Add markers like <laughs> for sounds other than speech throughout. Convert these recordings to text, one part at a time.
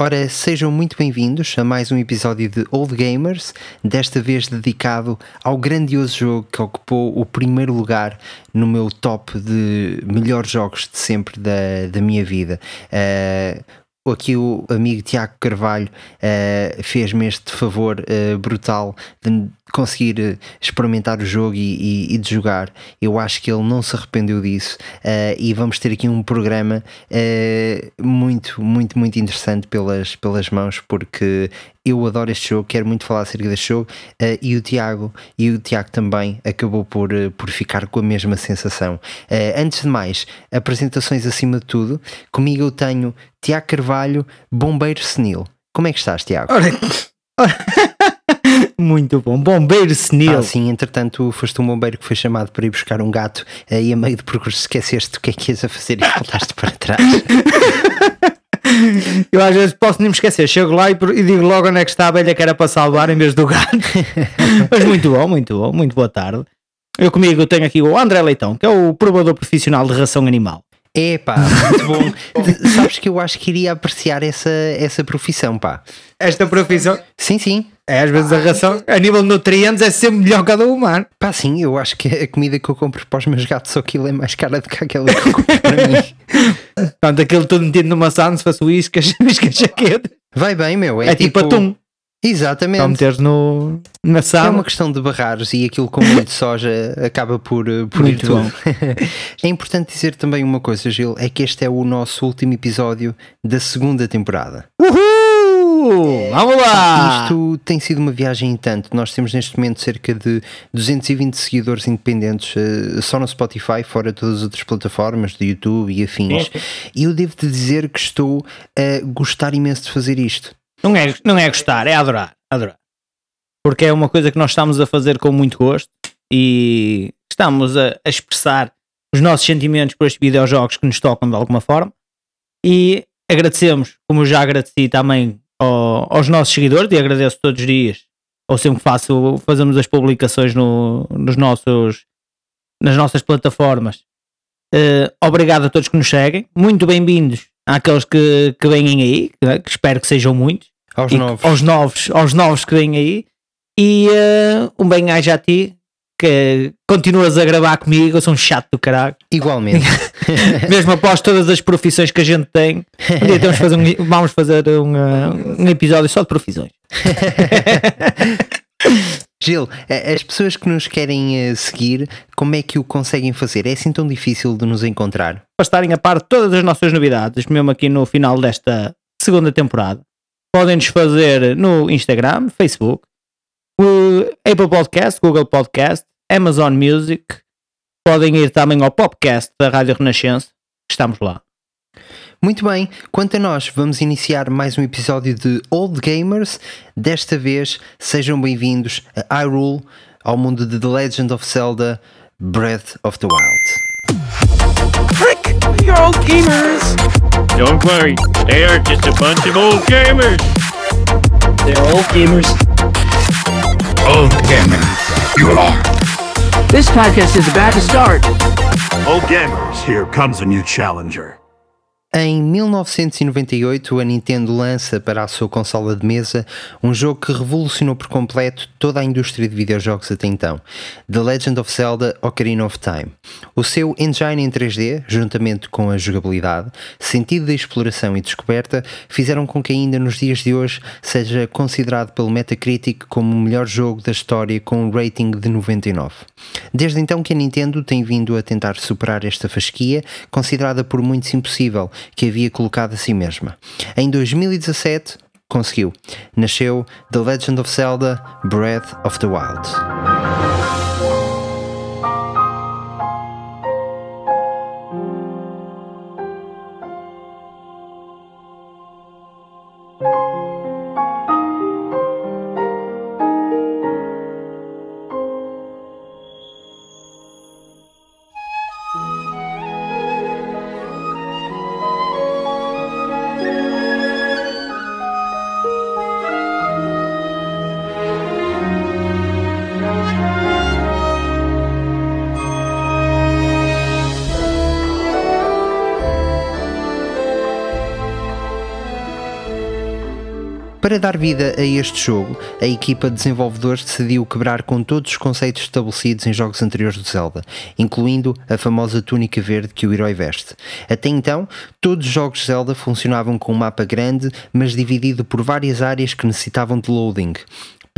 Ora, sejam muito bem-vindos a mais um episódio de Old Gamers, desta vez dedicado ao grandioso jogo que ocupou o primeiro lugar no meu top de melhores jogos de sempre da, da minha vida. Uh, aqui o amigo Tiago Carvalho uh, fez-me este favor uh, brutal de conseguir eh, experimentar o jogo e, e, e, de jogar. Eu acho que ele não se arrependeu disso uh, e vamos ter aqui um programa uh, muito, muito, muito interessante pelas, pelas mãos, porque eu adoro este jogo, quero muito falar acerca deste jogo uh, e o Tiago e o Tiago também acabou por, por ficar com a mesma sensação. antes de mais, apresentações acima de tudo, comigo eu tenho Tiago Carvalho, bombeiro senil. Como é que estás, Tiago? Ora, <laughs> muito bom. Bombeiro senil. Ah, sim, entretanto, foste um bombeiro que foi chamado para ir buscar um gato eh, e a meio de percurso esqueceste o que é que ias a fazer e voltaste para trás. <laughs> Eu às vezes posso nem me esquecer, chego lá e, e, digo logo onde é que está a abelha que era para salvar em vez do gato. <laughs> Mas muito bom, muito bom, muito boa tarde. Eu comigo tenho aqui o André Leitão, que é o provador profissional de ração animal. É pá, muito bom. <laughs> Sabes que eu acho que iria apreciar essa, essa profissão, pá. Esta profissão? Sim, sim. É, às vezes a ração, a nível de nutrientes, é sempre melhor que a do humano. Pá, sim, eu acho que a comida que eu compro para os meus gatos ou aquilo é mais cara do que aquela que eu compro para <laughs> mim. Portanto, aquilo tudo metido numa se fosse <laughs> iscas, iscas jaqueta. Vai bem, meu. É, é tipo, tipo atum. Exatamente. Para meteres no, na sala. É uma questão de barrares e aquilo com muito soja acaba por, eh, por muito ir tudo. <laughs> é importante dizer também uma coisa, Gil, é que este é o nosso último episódio da segunda temporada. Uhul! Vamos lá! Isto tem sido uma viagem em tanto. Nós temos neste momento cerca de 220 seguidores independentes uh, só no Spotify, fora todas as outras plataformas, do YouTube e afins. E eu devo-te dizer que estou a gostar imenso de fazer isto não é, não é gostar, é adorar, adorar. Porque é uma coisa que nós estamos a fazer com muito gosto e estamos a, a expressar os nossos sentimentos por estes videojogos que nos tocam de alguma forma. E agradecemos, como eu já agradeci também ao, aos nossos seguidores, e agradeço todos os dias, ou sempre que faço, fazemos as publicações no, nos nossos, nas nossas plataformas. Uh, obrigado a todos que nos seguem, muito bem-vindos àqueles que, que vêm aí, que espero que sejam muitos. Aos novos. Aos novos, aos novos que vêm aí. E uh, um bem-aja a ti, que continuas a gravar comigo, eu sou um chato do caralho. Igualmente. <laughs> Mesmo após todas as profissões que a gente tem, um dia temos fazer um, vamos fazer um, uh, um episódio só de profissões. <laughs> Gil, as pessoas que nos querem eh, seguir, como é que o conseguem fazer? É assim tão difícil de nos encontrar? Para estarem a par de todas as nossas novidades, mesmo aqui no final desta segunda temporada, podem-nos fazer no Instagram, Facebook, Apple Podcast, Google Podcast, Amazon Music, podem ir também ao podcast da Rádio Renascença, estamos lá. Muito bem, quanto a nós, vamos iniciar mais um episódio de Old Gamers. Desta vez, sejam bem-vindos a Hyrule, ao mundo de The Legend of Zelda Breath of the Wild. Frick, you're old gamers! Don't worry, they are just a bunch of old gamers. They're old gamers. Old gamers, you are. This podcast is about to start. Old gamers, here comes a new challenger. Em 1998, a Nintendo lança para a sua consola de mesa um jogo que revolucionou por completo toda a indústria de videojogos até então: The Legend of Zelda Ocarina of Time. O seu engine em 3D, juntamente com a jogabilidade, sentido de exploração e descoberta, fizeram com que ainda nos dias de hoje seja considerado pelo Metacritic como o melhor jogo da história com um rating de 99. Desde então que a Nintendo tem vindo a tentar superar esta fasquia, considerada por muitos impossível que havia colocado a si mesma. Em 2017, conseguiu. Nasceu The Legend of Zelda Breath of the Wild. Para dar vida a este jogo, a equipa de desenvolvedores decidiu quebrar com todos os conceitos estabelecidos em jogos anteriores do Zelda, incluindo a famosa túnica verde que o herói veste. Até então, todos os jogos Zelda funcionavam com um mapa grande, mas dividido por várias áreas que necessitavam de loading.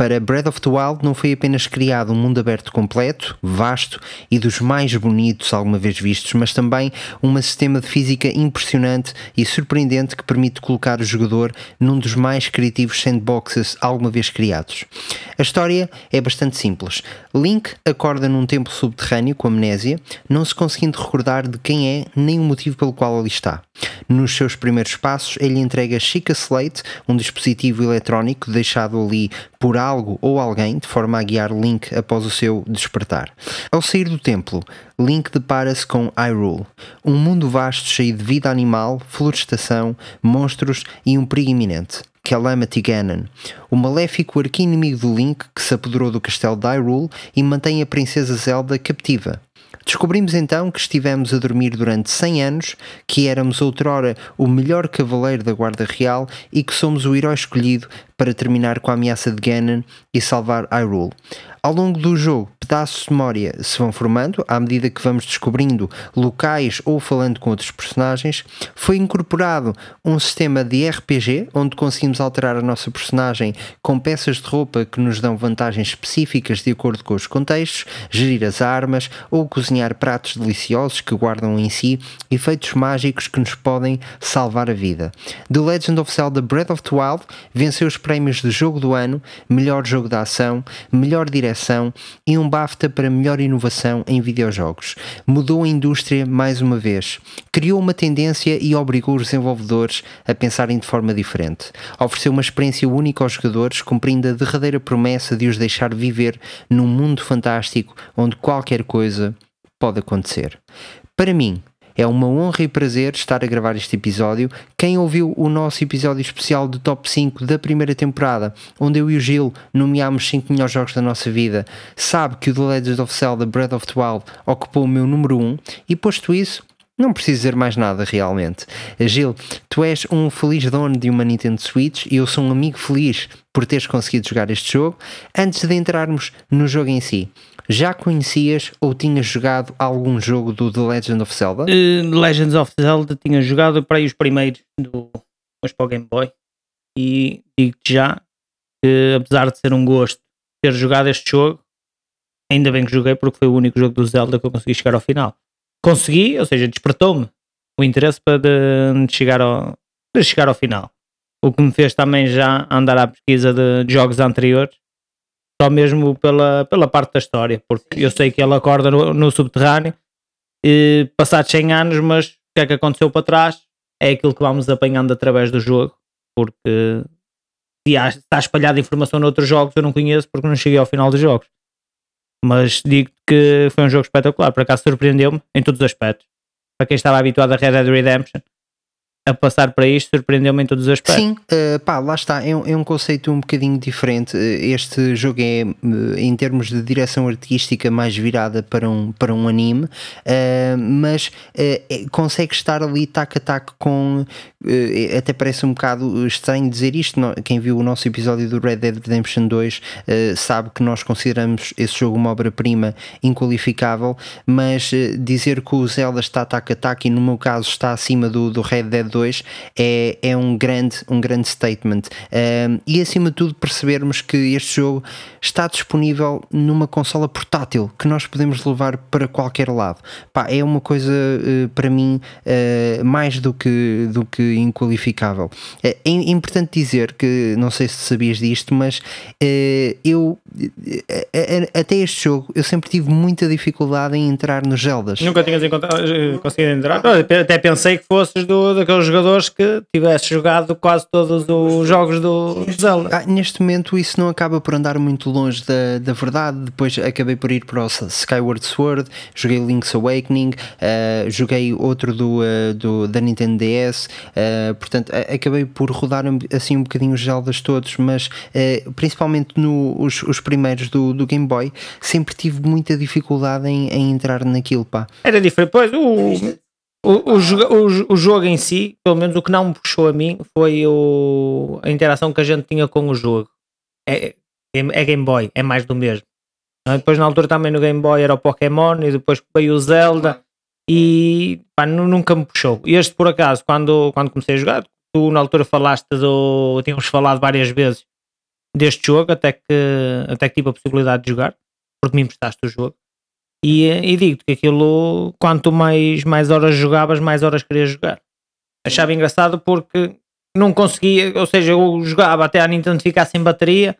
Para Breath of the Wild não foi apenas criado um mundo aberto completo, vasto e dos mais bonitos alguma vez vistos, mas também um sistema de física impressionante e surpreendente que permite colocar o jogador num dos mais criativos sandboxes alguma vez criados. A história é bastante simples. Link acorda num templo subterrâneo com amnésia, não se conseguindo recordar de quem é nem o motivo pelo qual ali está. Nos seus primeiros passos, ele entrega Chica Slate, um dispositivo eletrónico deixado ali por algo ou alguém, de forma a guiar Link após o seu despertar. Ao sair do templo, Link depara-se com Hyrule, um mundo vasto cheio de vida animal, florestação, monstros e um perigo iminente. Calamity Ganon, o maléfico arqui-inimigo do Link que se apoderou do castelo de Hyrule e mantém a princesa Zelda captiva. Descobrimos então que estivemos a dormir durante 100 anos, que éramos outrora o melhor cavaleiro da Guarda Real e que somos o herói escolhido para terminar com a ameaça de Ganon e salvar Hyrule. Ao longo do jogo, pedaços de memória se vão formando à medida que vamos descobrindo locais ou falando com outros personagens. Foi incorporado um sistema de RPG onde conseguimos alterar a nossa personagem com peças de roupa que nos dão vantagens específicas de acordo com os contextos, gerir as armas ou cozinhar pratos deliciosos que guardam em si efeitos mágicos que nos podem salvar a vida. The Legend of Zelda Breath of the Wild venceu os prémios de Jogo do Ano, Melhor Jogo da Ação, Melhor Direção e um BAFTA para Melhor Inovação em Videojogos. Mudou a indústria mais uma vez, criou uma tendência e obrigou os desenvolvedores a pensarem de forma diferente. Ofereceu uma experiência única aos jogadores, cumprindo a derradeira promessa de os deixar viver num mundo fantástico onde qualquer coisa pode acontecer. Para mim, é uma honra e prazer estar a gravar este episódio. Quem ouviu o nosso episódio especial do Top 5 da primeira temporada, onde eu e o Gil nomeámos 5 melhores jogos da nossa vida, sabe que o The Legend of Zelda Breath of the Wild ocupou o meu número 1 e posto isso, não preciso dizer mais nada realmente. Gil, tu és um feliz dono de uma Nintendo Switch e eu sou um amigo feliz por teres conseguido jogar este jogo. Antes de entrarmos no jogo em si, já conhecias ou tinhas jogado algum jogo do The Legend of Zelda? Uh, Legends of Zelda tinha jogado para aí os primeiros do mas para o Game Boy e digo-te já que apesar de ser um gosto ter jogado este jogo, ainda bem que joguei porque foi o único jogo do Zelda que eu consegui chegar ao final. Consegui, ou seja, despertou-me o interesse para de, chegar ao, de chegar ao final. O que me fez também já andar à pesquisa de jogos anteriores só mesmo pela, pela parte da história, porque eu sei que ele acorda no, no subterrâneo, e, passados 100 anos, mas o que é que aconteceu para trás é aquilo que vamos apanhando através do jogo, porque se há, está espalhada informação noutros jogos eu não conheço porque não cheguei ao final dos jogos. Mas digo que foi um jogo espetacular, por acaso surpreendeu-me em todos os aspectos. Para quem estava habituado a Red Dead Redemption, a passar para isto surpreendeu-me em todos os aspectos. Sim, uh, pá, lá está, é um, é um, conceito um bocadinho diferente. Este jogo é, em termos de direção artística, mais virada para um, para um anime, uh, mas uh, consegue estar ali tac a tac com. até parece um bocado estranho dizer isto. Quem viu o nosso episódio do Red Dead Redemption 2 sabe que nós consideramos esse jogo uma obra-prima inqualificável, mas dizer que o Zelda está tac a tac e no meu caso está acima do, do Red Dead 2 é, é um, grande, um grande statement. Um, e acima de tudo, percebermos que este jogo está disponível numa consola portátil que nós podemos levar para qualquer lado. Pá, é uma coisa uh, para mim uh, mais do que, do que inqualificável. É, é importante dizer que, não sei se sabias disto, mas eu até este jogo eu sempre tive muita dificuldade em entrar nos Zeldas. Nunca tinhas conseguido entrar? Até pensei que fosses do, daqueles jogadores que tivesse jogado quase todos os jogos do Zelda. Ah, neste momento isso não acaba por andar muito longe da, da verdade. Depois acabei por ir para o Skyward Sword, joguei Link's Awakening, uh, joguei outro do, uh, do, da Nintendo DS, uh, portanto acabei por rodar assim um bocadinho os Zeldas todos, mas principalmente no, os, os primeiros do, do Game Boy sempre tive muita dificuldade em, em entrar naquilo. Pá. Era diferente, pois o O, o, o, o jogo em si, pelo menos o que não me puxou a mim, foi o, a interação que a gente tinha com o jogo. É, é, é Game Boy, é mais do mesmo. Ah, Depois na altura também no Game Boy era o Pokémon e depois veio o Zelda e pá, nu- nunca me puxou. Este por acaso, quando, quando comecei a jogar, tu na altura falaste do. Tínhamos falado várias vezes deste jogo, até que, até que tive a possibilidade de jogar, porque me emprestaste o jogo. E, e digo-te que aquilo, quanto mais, mais horas jogavas, mais horas querias jogar. Achava engraçado porque não conseguia, ou seja, eu jogava até a Nintendo ficar sem bateria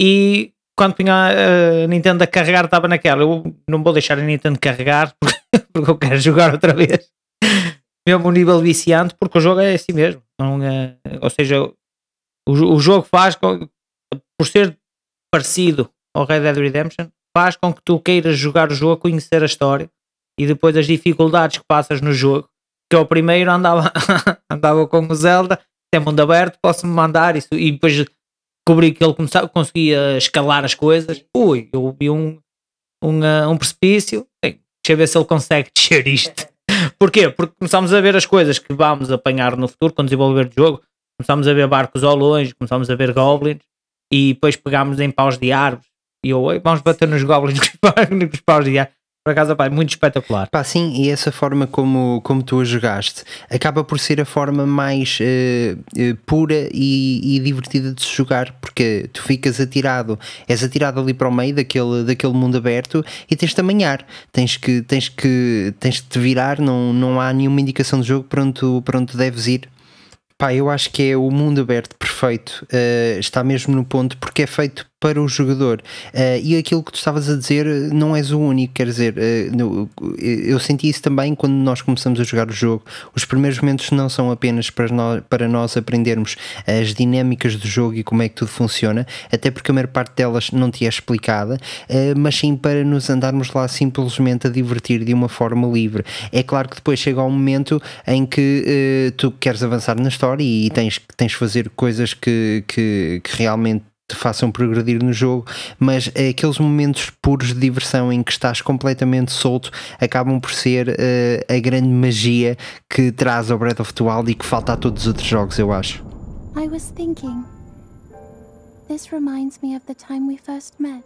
e quando punha a Nintendo a carregar estava naquela. Eu não vou deixar a Nintendo carregar <laughs> porque, eu quero jogar outra vez. Mesmo nível viciante, porque o jogo é assim mesmo. Não é, ou seja, o, o jogo faz, por ser parecido ao Red Dead Redemption, faz com que tu queiras jogar o jogo, conhecer a história e depois as dificuldades que passas no jogo. Que eu primeiro andava, <laughs> andava com o Zelda, tem mundo aberto, posso-me mandar isso e depois descobri que ele começava, conseguia escalar as coisas. Ui, eu vi um, um, ah, um precipício, Bem, deixa eu ver se ele consegue <laughs> descer isto. Porquê? Porque começámos a ver as coisas que vamos apanhar no futuro, com o desenvolver do jogo. Começámos a ver barcos ao longe, começámos a ver goblins e depois pegámos em paus de árvores. E eu, "Oi, vamos bater nos goblins <laughs> com os paus de árvores. Por acaso, pá, é muito espetacular. Pá, sim, e essa forma como, como tu a jogaste acaba por ser a forma mais eh, eh, pura e, e divertida de se jogar, porque tu ficas atirado, és atirado ali para o meio daquele, daquele mundo aberto e tens de amanhar, tens que, tens que, tens que te virar, não, não há nenhuma indicação de jogo para onde tu, para onde deves ir. Pá, eu acho que é o mundo aberto perfeito, eh, está mesmo no ponto porque é feito para o jogador. Eh, e aquilo que tu estavas a dizer eh, não és o único, quer dizer, no- eu senti isso também quando nós começamos a jogar o jogo. Os primeiros momentos não são apenas para nós, para nós aprendermos as dinâmicas do jogo e como é que tudo funciona, até porque a maior parte delas não te é explicada, eh, mas sim para nos andarmos lá simplesmente a divertir de uma forma livre. É claro que depois chega um momento em que tu queres avançar na história e tens, tens de fazer coisas que, que, que realmente te façam progredir no jogo, mas aqueles momentos puros de diversão em que estás completamente solto acabam por ser eh, a grande magia que traz ao Breath of the Wild e que falta a todos os outros jogos, eu acho. I was thinking. This reminds me of the time we first met.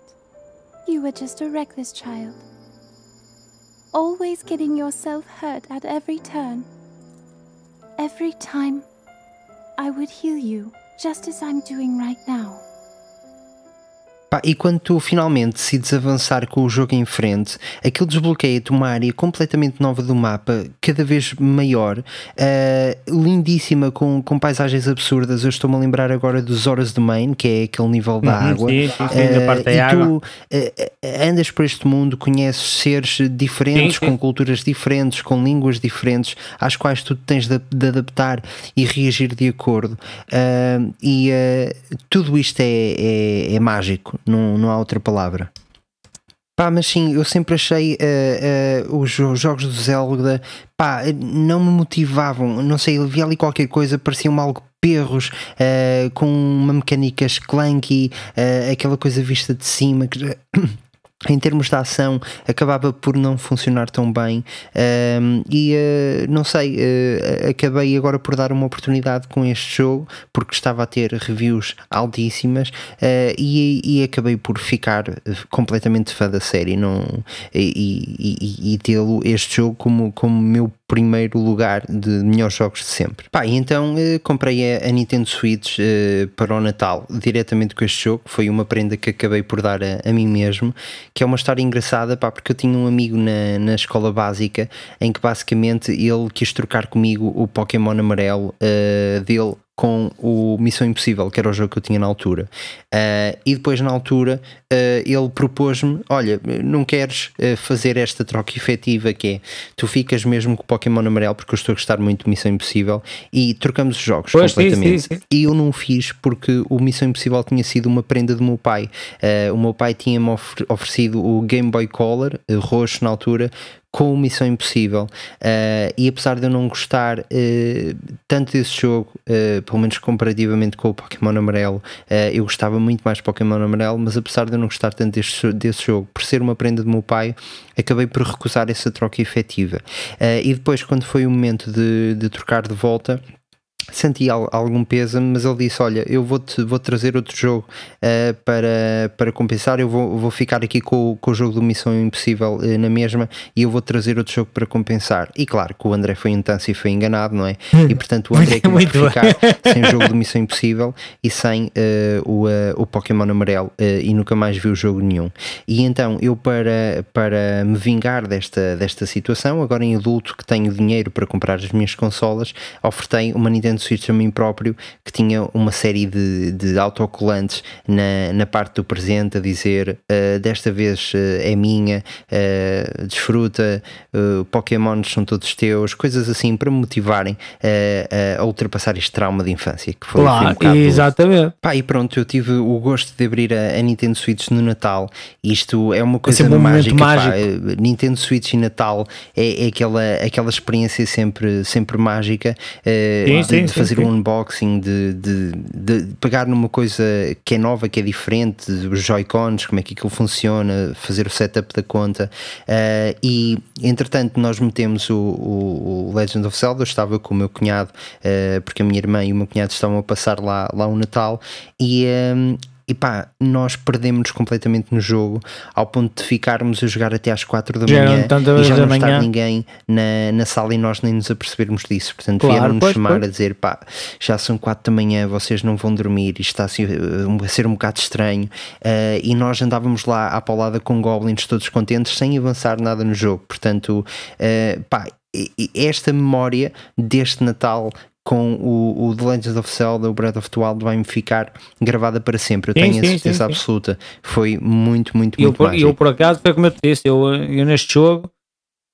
You were just a reckless child. Always getting yourself hurt at every turn. Every time, I would heal you, just as I'm doing right now. Pá, e quando tu finalmente decides avançar com o jogo em frente, aquilo desbloqueia-te uma área completamente nova do mapa, cada vez maior, ah, lindíssima, com, com paisagens absurdas. Eu estou-me a lembrar agora dos Horas do Main, que é aquele nível da Uhum, água. sim, sim, sim, Ah, parte da e água. tu ah, andas por este mundo, conheces seres diferentes, Sim, sim. com culturas diferentes, com línguas diferentes, às quais tu tens de, de adaptar e reagir de acordo. E tudo isto é, é, é mágico, não, não há outra palavra. Pá, mas sim, eu sempre achei ah, ah, os jo- jogos do Zelda pá, não me motivavam, não sei, havia ali qualquer coisa, pareciam algo perros, ah, com uma mecânicas clunky, aquela coisa vista de cima que em termos de ação acabava por não funcionar tão bem. Ahm, e ah, não sei ah, acabei agora por dar uma oportunidade com este jogo porque estava a ter reviews altíssimas ah, e, e acabei por ficar completamente fã da série. Não, e, e, e, e tê-lo este jogo como, como meu primeiro lugar de melhores jogos de sempre. Pá, e então eh, comprei a, a Nintendo Switch eh, para o Natal diretamente com este jogo, foi uma prenda que acabei por dar a, a mim mesmo, que é uma história engraçada, pá, porque eu tinha um amigo na, na escola básica em que basicamente ele quis trocar comigo o Pokémon amarelo eh, dele com o Missão Impossível, que era o jogo que eu tinha na altura. Uh, e depois, na altura, uh, ele propôs-me: Olha, não queres uh, fazer esta troca efetiva que é tu ficas mesmo com o Pokémon amarelo, porque eu estou a gostar muito de Missão Impossível, e trocamos os jogos Pois, sim, completamente. sim, sim. E eu não o fiz porque o Missão Impossível tinha sido uma prenda do meu pai. O meu pai tinha-me ofer- oferecido o Game Boy Color, roxo na altura, com o Missão Impossível uh, e apesar de eu não gostar uh, tanto desse jogo, uh, pelo menos comparativamente com o Pokémon Amarelo, eu gostava muito mais de Pokémon Amarelo, mas apesar de eu não gostar tanto desse, desse jogo, por ser uma prenda do meu pai, acabei por recusar essa troca efetiva. e depois, quando foi o momento de, de trocar de volta, senti algum peso, mas ele disse: Olha, eu vou-te vou trazer outro jogo uh, para, para compensar. Eu vou, vou ficar aqui com, com o jogo do Missão Impossível uh, na mesma e eu vou trazer outro jogo para compensar. E claro que o André foi em e foi enganado, não é? E portanto o <laughs> André acabou por ficar sem o jogo do Missão Impossível e sem uh, o, o Pokémon Amarelo e nunca mais viu jogo nenhum. E então eu, para, para me vingar desta, desta situação, agora em adulto que tenho dinheiro para comprar as minhas consolas, ofertei uma Nintendo Switch a mim próprio que tinha uma série de, de autocolantes na, na parte do presente a dizer uh, desta vez uh, é minha, uh, desfruta, uh, Pokémons são todos teus, coisas assim para me motivarem a ultrapassar este trauma de infância que foi, claro, um exatamente. Pá, e pronto, eu tive o gosto de abrir a, a Nintendo Switch no Natal. Isto é uma coisa é um mágica. Pá, Nintendo Switch e Natal é, é, aquela, aquela experiência sempre, sempre mágica. Sim, sim, de fazer sim, um unboxing, de, de, de, pegar numa coisa que é nova, que é diferente, os Joy-Cons, como é que aquilo funciona, fazer o setup da conta. Uh, e entretanto, nós metemos o, o, o, Legend of Zelda. Eu estava com o meu cunhado, uh, porque a minha irmã e o meu cunhado estavam a passar lá, lá o Natal, e, um, e pá, nós perdemos completamente no jogo ao ponto de ficarmos a jogar até às 4 da já manhã e já não estar ninguém na, na sala e nós nem nos apercebermos disso. Portanto, claro, vieram-nos chamar pois. a dizer: pá, já são 4 da manhã, vocês não vão dormir, isto está a ser um bocado estranho. Uh, e nós andávamos lá à paulada com goblins todos contentes sem avançar nada no jogo. Portanto, uh, pá, esta memória deste Natal com o, o The Legend of Zelda, o Breath of the Wild, vai-me ficar gravada para sempre. Eu sim, tenho sim, a certeza sim, absoluta. Foi muito, muito, eu, muito por, eu, por acaso, foi como eu te disse, eu, eu neste jogo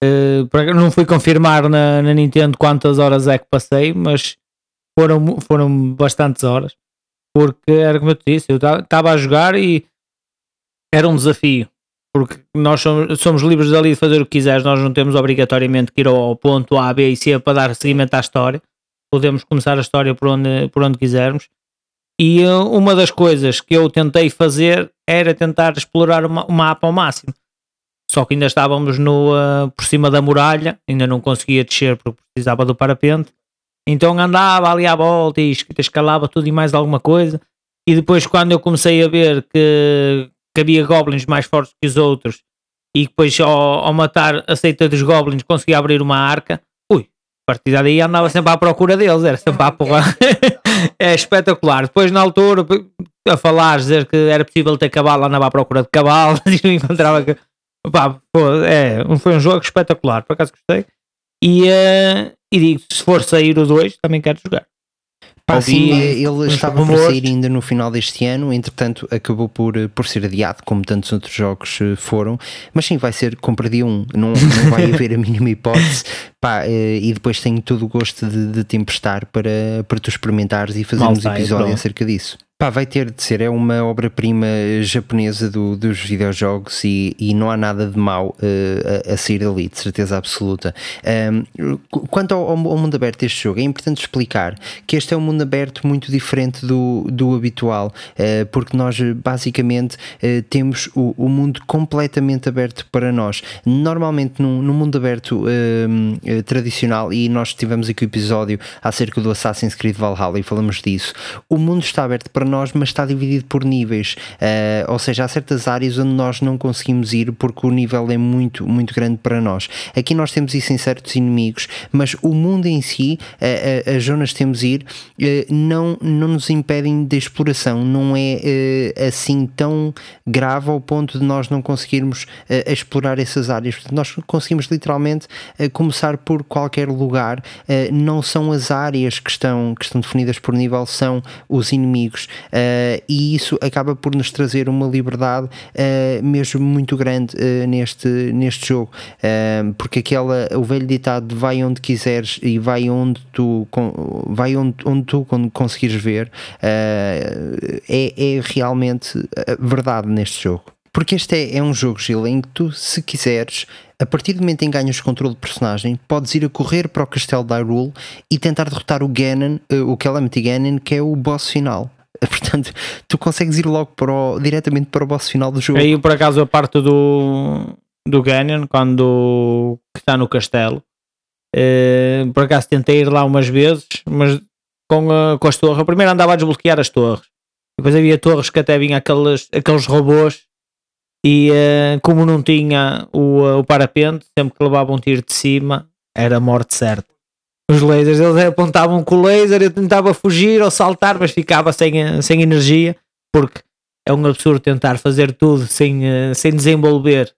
uh, não fui confirmar na, na, Nintendo quantas horas é que passei, mas foram, foram bastantes horas. Porque era como eu te disse, eu estava a jogar e era um desafio. Porque nós somos, somos livres ali de fazer o que quiseres, nós não temos obrigatoriamente que ir ao ponto A, B e C para dar seguimento à história podemos começar a história por onde, por onde quisermos. E uh, uma das coisas que eu tentei fazer era tentar explorar o mapa ao máximo. Só que ainda estávamos no, uh, por cima da muralha, ainda não conseguia descer porque precisava do parapente. Então andava ali à volta e escalava tudo e mais alguma coisa. E depois, quando eu comecei a ver que, que havia goblins mais fortes que os outros, e depois ao, ao matar a seita dos goblins conseguia abrir uma arca, a partir daí andava sempre à procura deles, era sempre à porra. <laughs> é espetacular. Depois, na altura, a falar, dizer que era possível ter cavalo, andava à procura de cavalo <laughs> e não encontrava. Pá, pô, é, foi um jogo espetacular, por acaso gostei. E, uh, e digo, se for sair o 2, também quero jogar. Pá, sim, ele estava por sair ainda no final deste ano, entretanto acabou por, por ser adiado, como tantos outros jogos eh, foram, mas sim, vai ser compra dia 1, um. não, não vai <laughs> haver a mínima hipótese, pá, eh, e depois tenho todo o gosto de, de te emprestar para, para tu experimentares e fazermos um episódio acerca disso. Pá, vai ter de ser, é uma obra-prima japonesa do, dos videojogos e, e, não há nada de mau uh, a, a, sair dali, de certeza absoluta. Um, quanto ao, ao, mundo aberto deste jogo, é importante explicar que este é um mundo aberto muito diferente do, do habitual, uh, porque nós basicamente uh, temos o, o, mundo completamente aberto para nós. Normalmente, num, num mundo aberto tradicional, e nós tivemos aqui o episódio acerca do Assassin's Creed Valhalla e falamos disso, o mundo está aberto para nós, mas está dividido por níveis. Uh, ou seja, há certas áreas onde nós não conseguimos ir porque o nível é muito, muito grande para nós. Aqui nós temos isso em certos inimigos, mas o mundo em si, uh, uh, as zonas que temos ir, não, não nos impedem de exploração. Não é assim tão grave ao ponto de nós não conseguirmos explorar essas áreas. Nós conseguimos literalmente começar por qualquer lugar. não são as áreas que estão, que estão definidas por nível, são os inimigos uh, e isso acaba por nos trazer uma liberdade uh, mesmo muito grande uh, neste, neste jogo, porque aquela, o velho ditado de vai onde quiseres e vai onde tu, vai onde, onde tu conseguires ver, é, é realmente verdade neste jogo. Porque este é, é um jogo, Gil, em que tu, se quiseres, a partir do momento em que ganhas controle de personagem, podes ir a correr para o castelo de Hyrule e tentar derrotar o Ganon, o Calamity Ganon, que é o boss final. <laughs> Portanto, tu consegues ir logo para o, diretamente para o boss final do jogo. Aí por acaso a parte do, do Ganon, quando que está no castelo, eh, por acaso tentei ir lá umas vezes, mas com, a- com as torres, primeiro andava a desbloquear as torres, depois havia torres que até vinha aqueles, aqueles robôs e eh, como não tinha o, o parapente, sempre que levava um tiro de cima, era morte certa. Os lasers, eles apontavam com o laser, eu tentava fugir ou saltar, mas ficava sem, sem energia, porque é um absurdo tentar fazer tudo sem, eh, sem desenvolver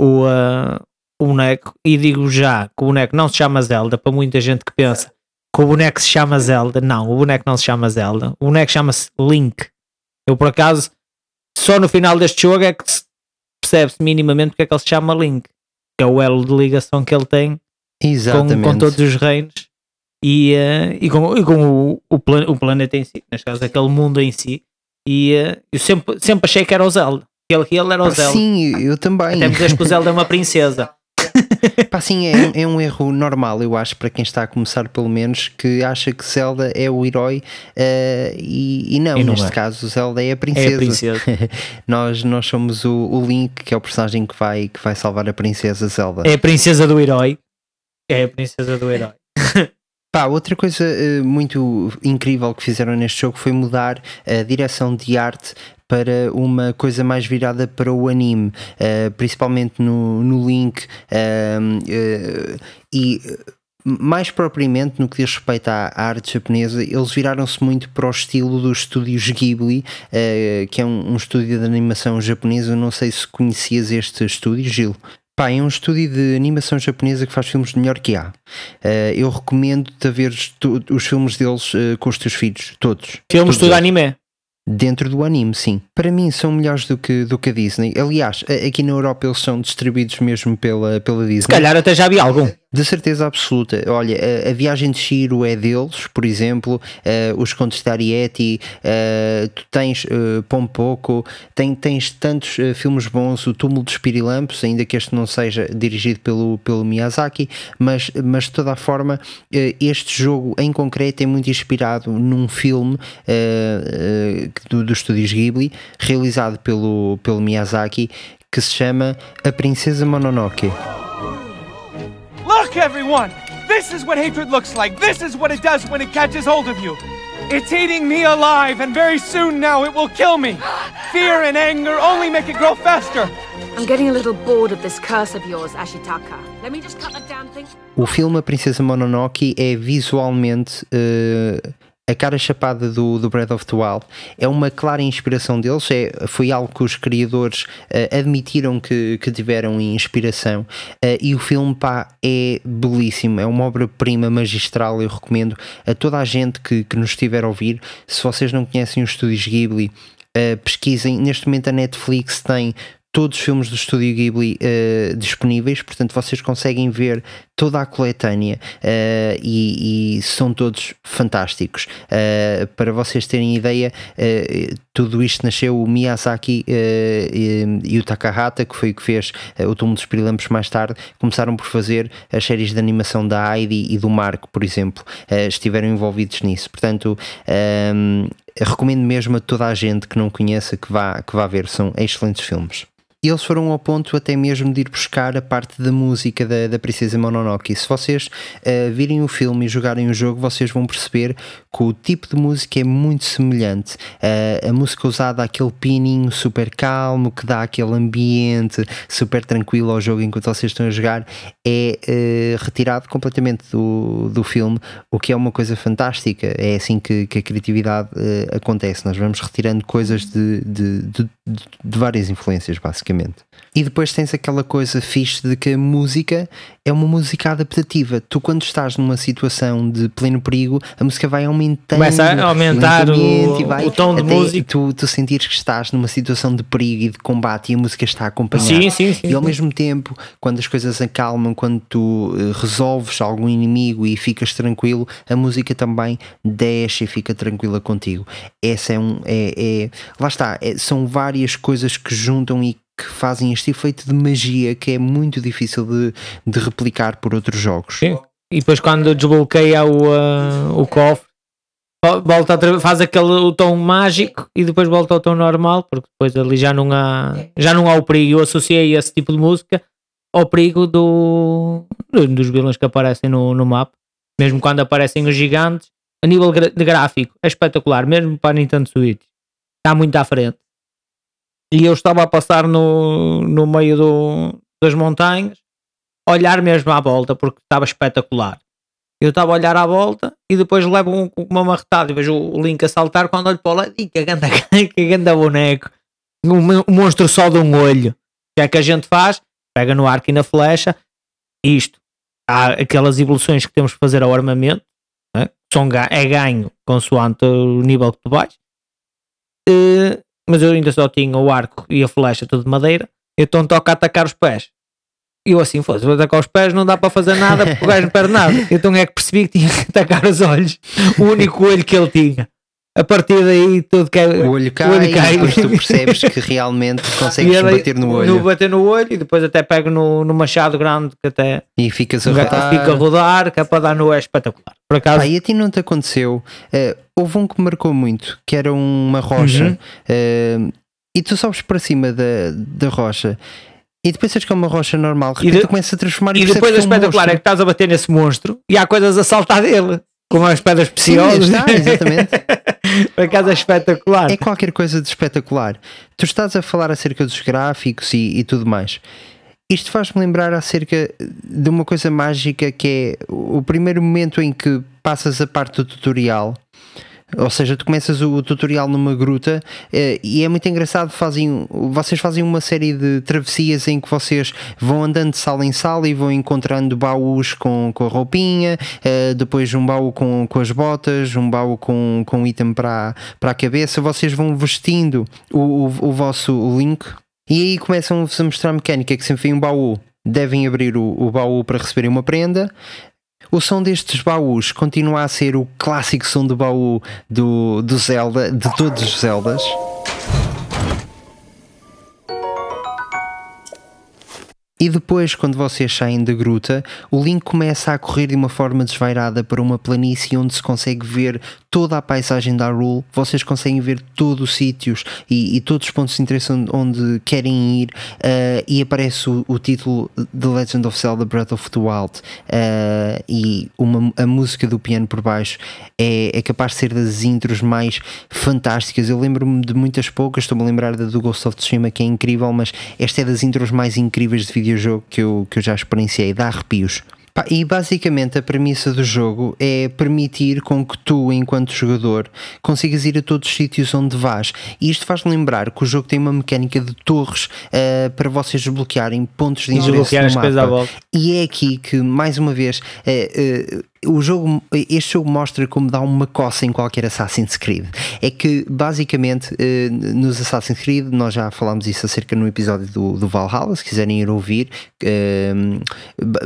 o, eh, o boneco. E digo já que o boneco não se chama Zelda, para muita gente que pensa que o boneco se chama Zelda. Não, o boneco não se chama Zelda. O boneco chama-se Link. Eu, por acaso, só no final deste jogo é que se percebe-se minimamente porque é que ele se chama Link. Que é o elo de ligação que ele tem Exatamente. com todos os reinos e, eh, e com, e com o, o, plan- o planeta em si, neste caso aquele mundo em si. E eh, eu sempre, sempre achei que era o Zelda. Que ele, que ele era o Pá, Zelda. sim, eu também. Até me dizes que o Zelda é uma princesa. <laughs> Pá, sim, é, é um erro normal, eu acho, para quem está a começar, pelo menos, que acha que Zelda é o herói eh, e, e não, E não neste é. caso, Zelda é a É princesa. a princesa. <laughs> nós, nós somos o, o Link, que é o personagem que vai, que vai salvar a princesa Zelda. É a princesa do herói. É a princesa do herói. <laughs> Pá, outra coisa eh, muito incrível que fizeram neste jogo foi mudar a direção de arte para uma coisa mais virada para o anime, eh, principalmente no, no Link eh, e mais propriamente no que diz respeito à arte japonesa, eles viraram-se muito para o estilo dos estúdios Ghibli, eh, que é um, um estúdio de animação japonesa. Eu não sei se conhecias este estúdio, Gil. Pá, é um estúdio de animação japonesa que faz filmes de melhor que há. Eh, eu recomendo-te a ver os filmes deles eh, com os teus filhos, todos. Filmes Todos tudo eles. anime. Dentro do anime, sim. Para mim são melhores do que, do que a Disney. Aliás, aqui na Europa eles são distribuídos mesmo pela, pela Disney. Se calhar até já vi algum. De certeza absoluta. Olha, a, a viagem de Shiro é deles, por exemplo, eh, os contos de Ariete, eh, tu tens uh, Pompoco, tem, tens tantos eh, filmes bons, o Túmulo dos Pirilampos, ainda que este não seja dirigido pelo, pelo Miyazaki, mas, mas de toda a forma, este jogo em concreto é muito inspirado num filme do, dos estúdios Ghibli, realizado pelo, pelo Miyazaki, que se chama A Princesa Mononoke. Look, everyone! This is what hatred looks like. This is what it does when it catches hold of you. It's eating me alive, and very soon now it will kill me. <gasps> Fear and anger only make it grow faster. I'm getting a little bored of this curse of yours, Ashitaka. Let me just cut the damn thing. O filme A Princesa Mononoke é visualmente eh, a cara chapada do, do Breath of the Wild. É uma clara inspiração deles, é, foi algo que os criadores eh, admitiram que, que tiveram inspiração. Eh, e o filme pá, é belíssimo, é uma obra-prima magistral. Eu recomendo a toda a gente que, que nos estiver a ouvir. Se vocês não conhecem os estúdios Ghibli, eh, pesquisem. Neste momento a Netflix tem todos os filmes do estúdio Ghibli eh, disponíveis, portanto vocês conseguem ver toda a coletânea eh, e, e são todos fantásticos. Eh, para vocês terem ideia, tudo isto nasceu o Miyazaki e, e o Takahata, que foi o que fez o Túmulo dos Pirilampos mais tarde, começaram por fazer as séries de animação da Heidi e do Marco, por exemplo, estiveram envolvidos nisso. Portanto, ehm, recomendo mesmo a toda a gente que não conheça que vá, que vá ver, são excelentes filmes. E eles foram ao ponto até mesmo de ir buscar a parte da música da, da Princesa Mononoke. Se vocês eh, virem o filme e jogarem o jogo, vocês vão perceber que o tipo de música é muito semelhante. Eh, a música usada, aquele pininho super calmo, que dá aquele ambiente super tranquilo ao jogo enquanto vocês estão a jogar, é eh, retirado completamente do, do filme, o que é uma coisa fantástica. É assim que, que a criatividade eh, acontece. Nós vamos retirando coisas de, de, de, de várias influências, basicamente. E depois tens aquela coisa fixe de que a música é uma música adaptativa. Tu, quando estás numa situação de pleno perigo, a música vai aumentando. Começa a aumentar o- e vai o tom de música. Tu, tu sentires que estás numa situação de perigo e de combate e a música está a acompanhar. Sim, sim, sim, E ao mesmo tempo, quando as coisas acalmam, quando tu eh, resolves algum inimigo e ficas tranquilo, a música também desce e fica tranquila contigo. Essa é um. É, é- lá está, é- são várias coisas que juntam e que fazem este efeito de magia que é muito difícil de, de replicar por outros jogos. Sim. E depois quando desbloqueia o, ah, o cofre, vo- volta faz aquele o tom mágico e depois volta ao tom normal, porque depois ali já não há, já não há o perigo. Eu associei esse tipo de música ao perigo do, do- dos vilões que aparecem no, no mapa. Mesmo quando aparecem os gigantes, a nível de gráfico é espetacular, mesmo para a Nintendo Switch. Está muito à frente. E eu estava a passar no, no meio do, das montanhas olhar mesmo à volta porque estava espetacular. Eu estava a olhar à volta e depois levo um, uma marretada e vejo o Link a saltar quando olho para o lado que ganda, <laughs> que ganda boneco. Um, um monstro só de um olho. O que é que a gente faz? Pega no arco e na flecha. Isto. Há aquelas evoluções que temos que fazer ao armamento. né? São é ganho consoante o nível que tu vais. Eh, mas eu ainda só tinha o arco e a flecha tudo de madeira. Então toca atacar os pés. E eu assim, foda-se, vou atacar os pés, não dá para fazer nada porque o gajo não perde nada. <laughs> Então é que percebi que tinha que atacar os olhos. O único olho que ele tinha. A partir daí tudo é. O olho cai, olho cai. e depois tu <laughs> percebes que realmente consegues E ele- bater no olho bater no olho e depois até pego no, no machado grande que até e ficas a o rodar. fica a rodar, que é para dar no é espetacular. Por acaso, Pá, e a ti não te aconteceu? Eh, houve um que me marcou muito, que era uma rocha, Uhum. eh, e tu sobes para cima da, da rocha, e depois que é uma rocha normal, de E repente de- tu começas a transformar e percebes depois o que é um espetacular é que estás a bater nesse monstro e há coisas a saltar dele. Com as pedras Sim, preciosas. está, exatamente. <laughs> Por acaso é espetacular. É qualquer coisa de espetacular. Tu estás a falar acerca dos gráficos e, e tudo mais. Isto faz-me lembrar acerca de uma coisa mágica que é o primeiro momento em que passas a parte do tutorial. Ou seja, tu começas o tutorial numa gruta eh, e é muito engraçado. Fazem, vocês fazem uma série de travessias em que vocês vão andando de sala em sala e vão encontrando baús com, com a roupinha, eh, depois um baú com, com as botas, um baú com, com item para, para a cabeça. Vocês vão vestindo o, o, o vosso link e aí começam-vos a mostrar a mecânica que sempre vem um baú. Devem abrir o, o baú para receberem uma prenda. O som destes baús continua a ser o clássico som do baú do, do Zelda, de todos os Zeldas. E depois, quando vocês saem da gruta, o Link começa a correr de uma forma desvairada para uma planície onde se consegue ver toda a paisagem da Hyrule. Vocês conseguem ver todos os sítios e, e todos os pontos de interesse onde, onde querem ir. eh, e aparece o, o título The Legend of Zelda Breath of the Wild. eh, e uma, a música do piano por baixo é, é capaz de ser das intros mais fantásticas. Eu lembro-me de muitas poucas, estou-me a lembrar da do Ghost of Tsushima, que é incrível, mas esta é das intros mais incríveis de videojogo que eu, que eu já experienciei, dá arrepios. E basicamente a premissa do jogo é permitir com que tu, enquanto jogador, consigas ir a todos os sítios onde vais. E isto faz lembrar que o jogo tem uma mecânica de torres eh, para vocês desbloquearem pontos de interesse no mapa. E é aqui que, mais uma vez, eh, eh, o jogo, este jogo mostra como dá uma coça em qualquer Assassin's Creed. É que, basicamente, eh, nos Assassin's Creed, nós já falámos isso acerca no episódio do, do Valhalla, se quiserem ir ouvir, eh,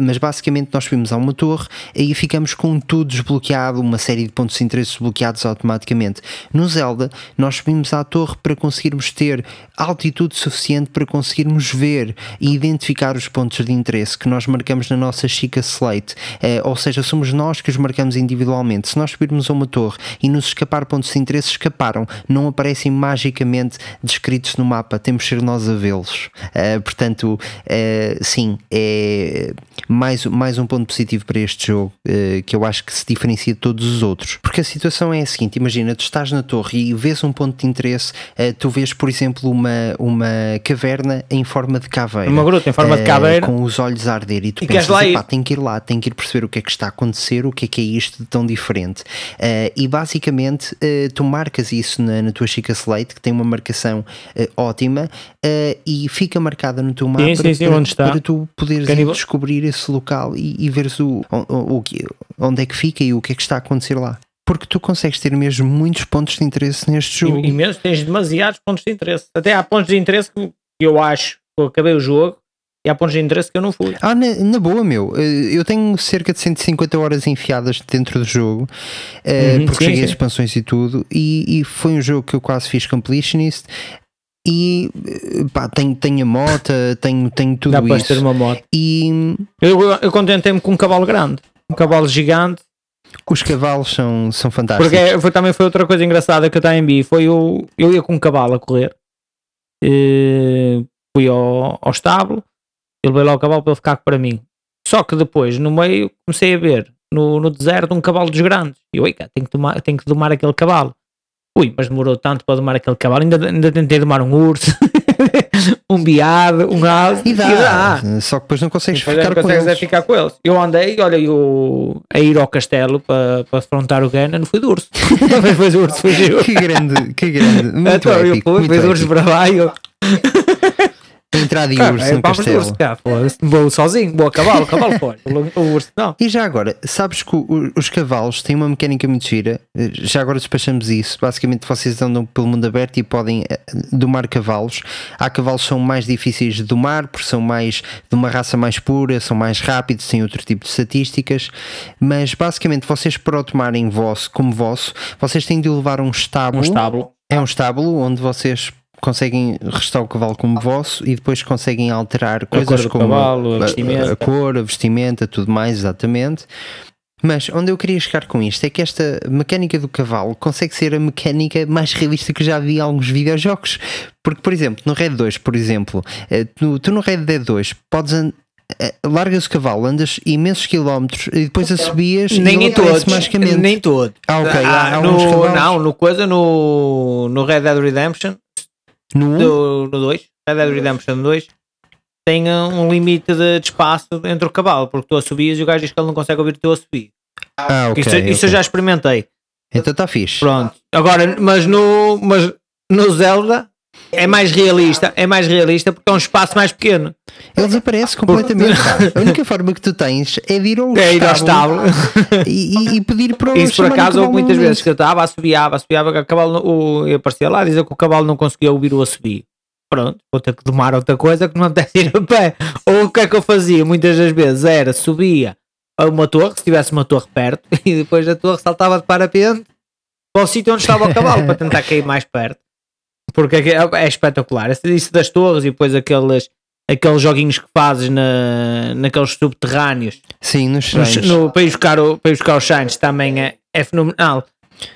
mas basicamente nós subimos a uma torre e ficamos com tudo desbloqueado, uma série de pontos de interesse desbloqueados automaticamente. No Zelda, nós subimos à torre para conseguirmos ter altitude suficiente para conseguirmos ver e identificar os pontos de interesse que nós marcamos na nossa Chica Slate. Eh, ou seja, somos nós que os marcamos individualmente. Se nós subirmos a uma torre e nos escapar pontos de interesse, escaparam. Não aparecem magicamente descritos no mapa. Temos de ser nós a vê-los. Eh, portanto, eh, sim, é mais, mais um ponto positivo para este jogo eh, que eu acho que se diferencia de todos os outros. Porque a situação é a seguinte: imagina, tu estás na torre e vês um ponto de interesse, tu vês, por exemplo, uma, uma caverna em forma de caveira. Uma gruta em forma de Eh, caveira. Com os olhos a arder e tu E pensas, lá ir? "Epá, tenho que ir lá, tenho que ir perceber o que é que está a acontecer o que é que é isto de tão diferente. Uh, e basicamente uh, tu marcas isso na, na tua Chica Slate, que tem uma marcação uh, ótima e fica marcada no teu mapa Sim, sim, sim, para, onde está. para tu poderes descobrir esse local e, e veres o, o, o onde é que fica e o que é que está a acontecer lá. Porque tu consegues ter mesmo muitos pontos de interesse neste jogo. E, e mesmo tens demasiados pontos de interesse. Até há pontos de interesse que eu acho que eu acabei o jogo e há pontos de interesse que eu não fui. Ah, na, na boa, meu. Eh, Eu tenho cerca de 150 horas enfiadas dentro do jogo, eh, Uhum, porque sim, cheguei a sim. expansões e tudo, e, e foi um jogo que eu quase fiz completionist. E eh, pá, tenho, tenho a moto, tenho, tenho tudo Dá para isso. ter uma moto. E Eu, eu contentei-me com um cavalo grande, um cavalo gigante, os cavalos são, são fantásticos. porque é- foi, também foi outra coisa engraçada que eu também vi. Foi eu, eu ia com um cavalo a correr, e fui ao, ao estábulo, ele veio lá o cavalo para ele ficar para mim. Só que depois, no meio, comecei a ver no, no deserto um cavalo dos grandes. E eu, "Ei, cá, tenho que, tomar, tenho que domar aquele cavalo. Ui, mas demorou tanto para domar aquele cavalo. Ainda, ainda tentei domar um urso, <laughs> <laughs> um biado, um alce. E dá, só que depois não consegues Depois ficar com consegues é eles. ficar com eles. Eu andei, olha, eu a ir ao castelo para, para afrontar o Ganon, fui de urso. <laughs> Também foi de urso, fugiu. Que grande, que grande. <laughs> Muito Então, eu épico. fui, muito fui de urso para lá e eu. Entrar de urso é, no castelo. urso, cá. Vou sozinho, vou a cavalo, cavalo fora. O, urso não. E já agora, sabes que o- os cavalos têm uma mecânica muito gira, já agora despachamos isso. Basicamente, vocês andam pelo mundo aberto e podem eh, domar cavalos. Há cavalos que são mais difíceis de domar, porque são mais de uma raça mais pura, são mais rápidos, têm outro tipo de estatísticas. Mas basicamente, vocês para o tomarem vosso, como vosso, vocês têm de levar um estábulo. Um estábulo. É um estábulo onde vocês conseguem restar o cavalo como vosso e depois conseguem alterar coisas como cavalo, a a- cor, a vestimenta, tudo mais, exatamente. Mas onde eu queria chegar com isto é que esta mecânica do cavalo consegue ser a mecânica mais realista que já vi em alguns videojogos. Porque, por exemplo, no Red 2, por exemplo, eh, tu, tu no Red Dead 2 podes eh, largas o cavalo, andas imensos quilómetros e depois a subias e Nem aparece todos. magicamente. Nem todos. Ah, ok. Ah, no, não, no coisa, no, no Red Dead Redemption, No um? do, no 2, Red Dead Redemption 2, tem um limite de, de espaço entre o cavalo, porque tu assobias e o gajo diz que ele não consegue ouvir o teu assobio. Ah, ok. isso, isso eu já experimentei. Então está fixe. Pronto. Agora, mas no, mas no Zelda é mais realista, é mais realista porque é um espaço mais pequeno. Ele desaparece completamente. A única forma que tu tens é de ir ao É ir ao estábulo e, e- pedir para o Isso por acaso houve muitas vezes que eu estava, assobiava, assobiava, que o cavalo, o, eu aparecia lá, dizer que o cavalo não conseguia ouvir o assobio. Pronto, vou ter que domar outra coisa que não de ir a pé. Ou o que é que eu fazia muitas das vezes era subia a uma torre, se tivesse uma torre perto, <laughs> e depois da torre saltava de parapente para o sítio onde estava o cavalo para tentar cair mais perto. Porque é, é espetacular. Esse- Isso das torres e depois aqueles, aqueles joguinhos que fazes na, naqueles subterrâneos Sim, nos no, shrines. no, para, ir buscar o, para ir buscar os shines também é, é fenomenal.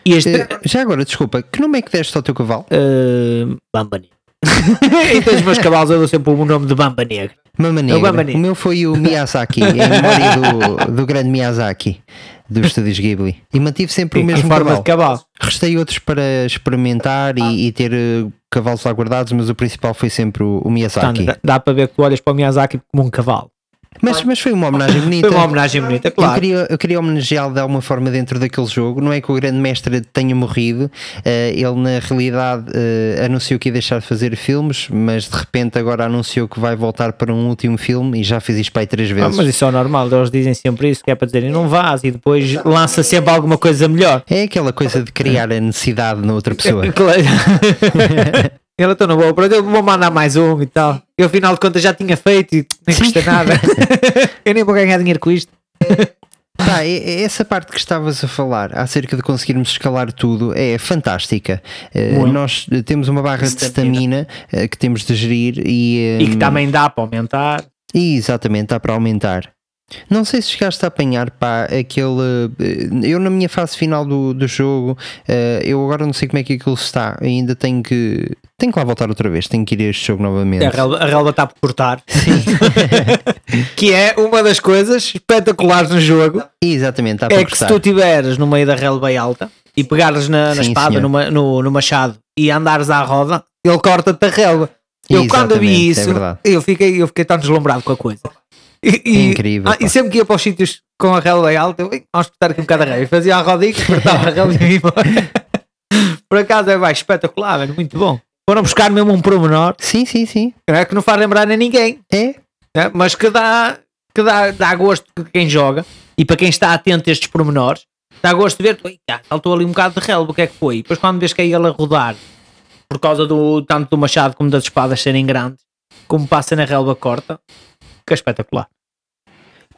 E este. Eh, Já agora, desculpa, que nome é que deste ao teu cavalo? Uh, Bamba Negra. <laughs> então os meus cavalos eu dou sempre o nome de Bamba Negra. Mama É o Negra. Bamba O, Negra. meu foi o Miyazaki, em memória do, do grande Miyazaki, dos estúdios Ghibli. E mantive sempre o Em mesmo forma cavalo. de cavalo. Restei outros para experimentar e, e ter eh, cavalos lá guardados, mas o principal foi sempre o, o Miyazaki. Portanto, dá, dá para ver que tu olhas para o Miyazaki como um cavalo. Mas, mas foi uma homenagem bonita. Foi uma homenagem bonita, Eu claro. queria, eu queria homenageá-lo de alguma forma dentro daquele jogo. Não é que o grande mestre tenha morrido, eh, ele na realidade eh, anunciou que ia deixar de fazer filmes, mas de repente agora anunciou que vai voltar para um último filme e já fez isto para aí três Ah, vezes. mas isso é normal, eles dizem sempre isso, que é para dizerem não vás e depois lança sempre alguma coisa melhor. É aquela coisa de criar a necessidade na outra pessoa. <laughs> Claro. <laughs> Ele então não vou, pronto, eu vou mandar mais um e tal. Eu afinal de contas já tinha feito e nem custa nada. <laughs> eu nem vou ganhar dinheiro com isto. É- é essa parte que estavas a falar acerca de conseguirmos escalar tudo é fantástica. Eh, Muito. nós eh, temos uma barra de Estamina. stamina eh, que temos de gerir e, E que hum, também dá para aumentar. E, exatamente, dá para aumentar. Não sei se chegaste a apanhar pá, aquele. eh, Eu na minha fase final do, do jogo, eh, eu agora não sei como é que aquilo está. Ainda tenho que. Tenho que lá voltar outra vez, tenho que ir a este jogo novamente. A relva, a relva está por cortar. <laughs> que é uma das coisas espetaculares no jogo. Exatamente, É que se tu estiveres no meio da relva alta e pegares na, na Sim, espada, senhor. no, no, machado e andares à roda, ele corta-te a relva. Eu quando Exatamente, vi é isso, verdade. eu, fiquei, eu fiquei tão deslumbrado com a coisa. E, e- Incrível, ah, e sempre que ia para os sítios com a relva alta, eu, "Ui, vamos cortar aqui um bocado a relva. E Fazia a rodinha, cortava a relva e ia embora. <laughs> Por acaso é bem espetacular, mano, muito bom. Foram buscar mesmo um promenor, Sim, sim, sim. é que não faz lembrar a ninguém, É. né? mas que dá, que dá, dá gosto que quem joga e para quem está atento a estes pormenores, dá gosto de ver, "Ui, cá, saltou ali um bocado de relva, o que é que foi? E depois quando vês que é ele a rodar, por causa do tanto do machado como das espadas serem grandes, como passa na relva corta, que é espetacular.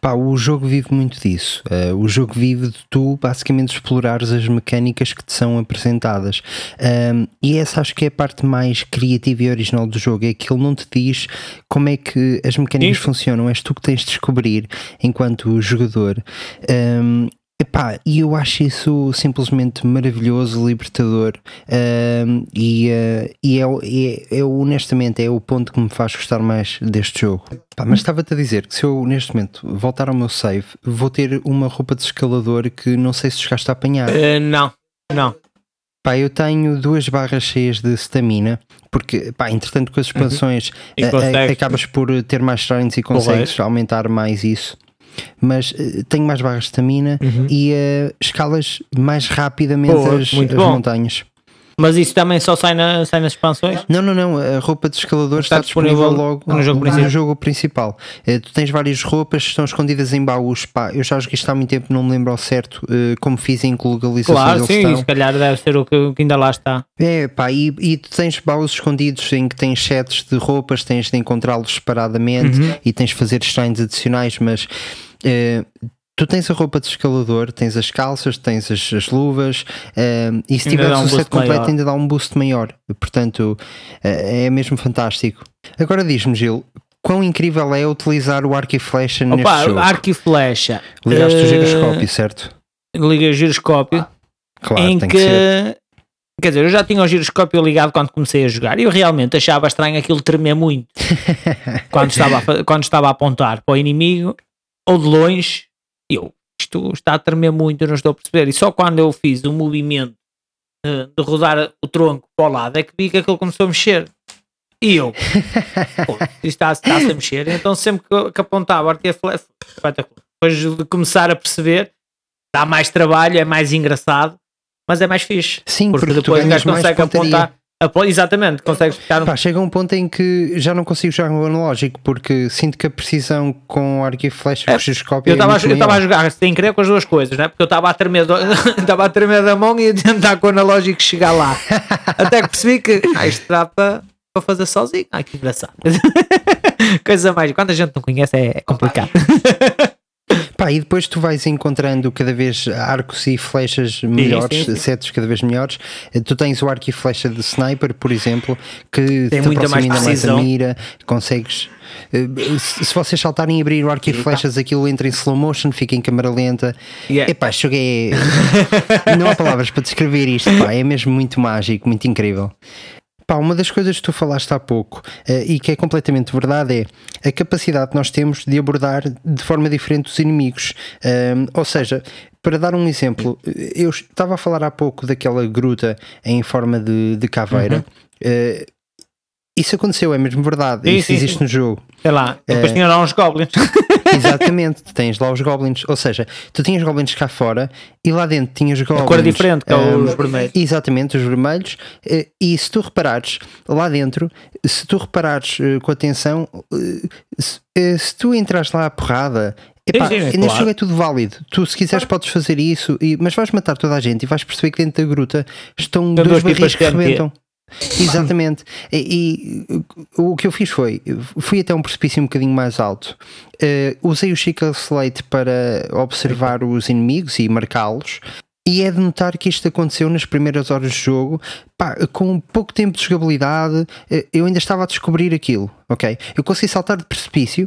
Pá, o jogo vive muito disso. Uh, o jogo vive de tu basicamente explorares as mecânicas que te são apresentadas. Um, e essa acho que é a parte mais criativa e original do jogo. É que ele não te diz como é que as mecânicas Sim. funcionam, és tu que tens de descobrir enquanto jogador. Um, Epá, e eu acho isso simplesmente maravilhoso, libertador um, e, uh, e é, é, é honestamente é o ponto que me faz gostar mais deste jogo. Pá, mas estava-te a dizer que se eu neste momento voltar ao meu save, vou ter uma roupa de escalador que não sei se chegaste a apanhar. Eh, não, não. Pá, eu tenho duas barras cheias de stamina, porque, pá, entretanto, com as expansões E a- a- acabas por ter mais shrines e consegues aumentar mais isso. Mas eh, tenho mais barras de stamina e eh, escalas mais rapidamente Boa, as, as montanhas. Mas isso também só sai, na, sai nas expansões? Não, não, não. A roupa de escalador está, Está disponível, disponível logo no jogo principal. jogo principal. Eh, tu tens várias roupas que estão escondidas em baús. Pá, eu já joguei isto há muito tempo, não me lembro ao certo eh, como fiz em que localizações Claro, sim, estão. se calhar deve ser o que, o que ainda lá está. É, pá, e, e tu tens baús escondidos em que tens sets de roupas, tens de encontrá-los separadamente Uhum. e tens de fazer shrines adicionais, mas eh, tu tens a roupa de escalador, tens as calças, tens as, as luvas eh, e se Ainda tiveres um o set completo maior. ainda dá um boost maior, portanto eh, é mesmo fantástico. Agora diz-me, Gil, quão incrível é utilizar o arco e flecha neste Opa, jogo? arco e flecha. Ligaste o Eh, giroscópio, certo? Liguei o giroscópio. Claro, em que. que. Quer dizer, eu já tinha o giroscópio ligado quando comecei a jogar e eu realmente achava estranho aquilo tremer muito <laughs> quando, estava a, quando estava a apontar para o inimigo ou de longe. Eu, isto está a tremer muito, eu não estou a perceber. E só quando eu fiz o movimento eh, de rodar o tronco para o lado é que vi que aquilo começou a mexer. E eu, <laughs> pô, isto está- está-se a mexer. Então sempre que, que apontava, arquei a flecha, espetacular. Depois de começar a perceber, dá mais trabalho, é mais engraçado, mas é mais fixe. Sim, Porque, porque, depois o gajo consegue apontar. Exatamente, consegues ficar Pá, chega um ponto em que já não consigo jogar no analógico porque sinto que a precisão com o arco e flecha com é estava a, muito eu estava a maior. jogar sem querer com as duas coisas, né? porque eu estava a tremer, do- <laughs> a tremer da mão e a tentar com o analógico chegar lá. <laughs> Até que percebi que ah, isto dá para, para fazer sozinho. Ai que engraçado. <laughs> Coisa mais. Quando a gente não conhece é, é complicado. Pá, e depois tu vais encontrando cada vez arcos e flechas melhores, sim, sets cada vez melhores. Eh, Tu tens o arco e flecha de sniper, por exemplo, que Tem te muita mais ainda mais a precisão. mira, consegues. eh, Se vocês saltarem e abrir o arco e flechas, aquilo entra em slow motion, fica em câmera lenta. Yeah. Epá, joguei. <laughs> Não há palavras para descrever isto, pá, é mesmo muito mágico, muito incrível. Pá, uma das coisas que tu falaste há pouco eh, e que é completamente verdade é a capacidade que nós temos de abordar de forma diferente os inimigos. Ou seja, para dar um exemplo, eu estava a falar há pouco daquela gruta em forma de, de caveira. Eh, isso aconteceu, é mesmo verdade. Isso sim, existe no jogo. Sei lá, depois É. tinha lá uns goblins. <laughs> Exatamente, <laughs> tens lá os goblins. Ou seja, tu tinhas goblins cá fora e lá dentro tinhas goblins. cor diferente, que é ahm, os vermelhos. Exatamente, os vermelhos. eh, E se tu reparares lá dentro, se tu reparares eh, com atenção, eh, se, se tu entras lá à porrada. Epá, sim, é neste claro. jogo é tudo válido. Tu, se quiseres, podes fazer isso, e- mas vais matar toda a gente e vais perceber que dentro da gruta estão Tem dois pipas barris que rebentam. Exatamente. E, e o que eu fiz foi, fui até um precipício um bocadinho mais alto. Eh, usei o Chica Slate para observar os inimigos e marcá-los. E é de notar que isto aconteceu nas primeiras horas de jogo, pá, com pouco tempo de jogabilidade, eh, eu ainda estava a descobrir aquilo, ok? Eu consegui saltar de precipício,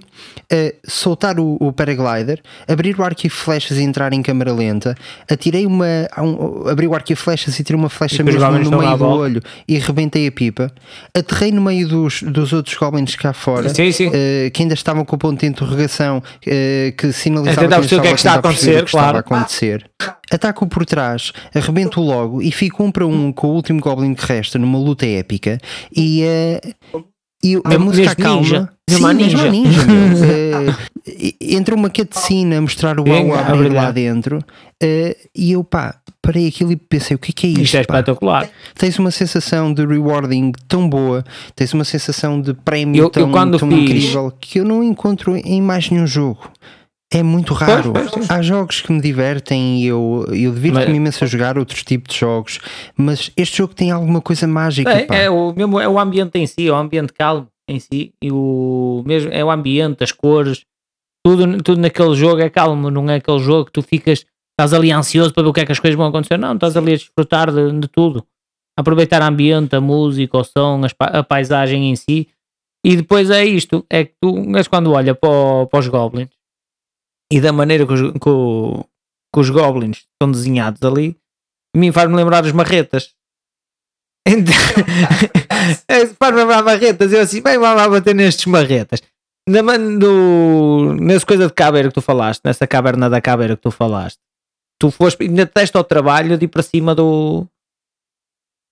eh, soltar o, o paraglider, abrir o arco e flechas e entrar em câmara lenta, atirei uma, um- abri o arco e flechas e tirei uma flecha os mesmo no meio do olho e rebentei a pipa, aterrei no meio dos, dos outros goblins cá fora, Sim, sim. eh, que ainda estavam com o ponto de interrogação eh, que sinalizava que que é que está a acontecer, claro. estava a acontecer. Ataco por trás, arrebento logo e fico um para um com o último Goblin que resta numa luta épica. E, eh, E a Mesmo- música mesmo calma. ninja. Sim, Mesmo a mesmo a ninja. ninja. <laughs> Eh, entra uma cutscene a mostrar o a a abrir lá dentro. eh, e eu, pá, parei aquilo e pensei: o que é que é isto? Isto é espetacular. Tens uma sensação de rewarding tão boa, tens uma sensação de prémio Eu- eu tão, quando tão fiz- incrível que eu não encontro em mais nenhum jogo. É muito raro. Pois, pois, Há jogos que me divertem e eu, eu divirto-me Mas- imenso a jogar outros tipos de jogos, mas este jogo tem alguma coisa mágica. É, é o mesmo é o ambiente em si, é o ambiente calmo em si e o mesmo é o ambiente, as cores, tudo, tudo naquele jogo é calmo, não é aquele jogo que tu ficas, estás ali ansioso para ver o que é que as coisas vão acontecer, não, estás ali a desfrutar de, de tudo, aproveitar o ambiente, a música, o som, pa- a paisagem em si, e depois é isto, é que tu és quando olha para, para os goblins e da maneira que os, que o- que os goblins estão desenhados ali, mim faz-me lembrar dos marretas. <laughs> Então, <laughs> é, faz-me lembrar marretas. Eu assim, bem, vamos lá bater nestes marretas. Na, no, nessa coisa de caveira que tu falaste, nessa caverna da caveira que tu falaste, tu foste, ainda teste ao trabalho de ir para cima do,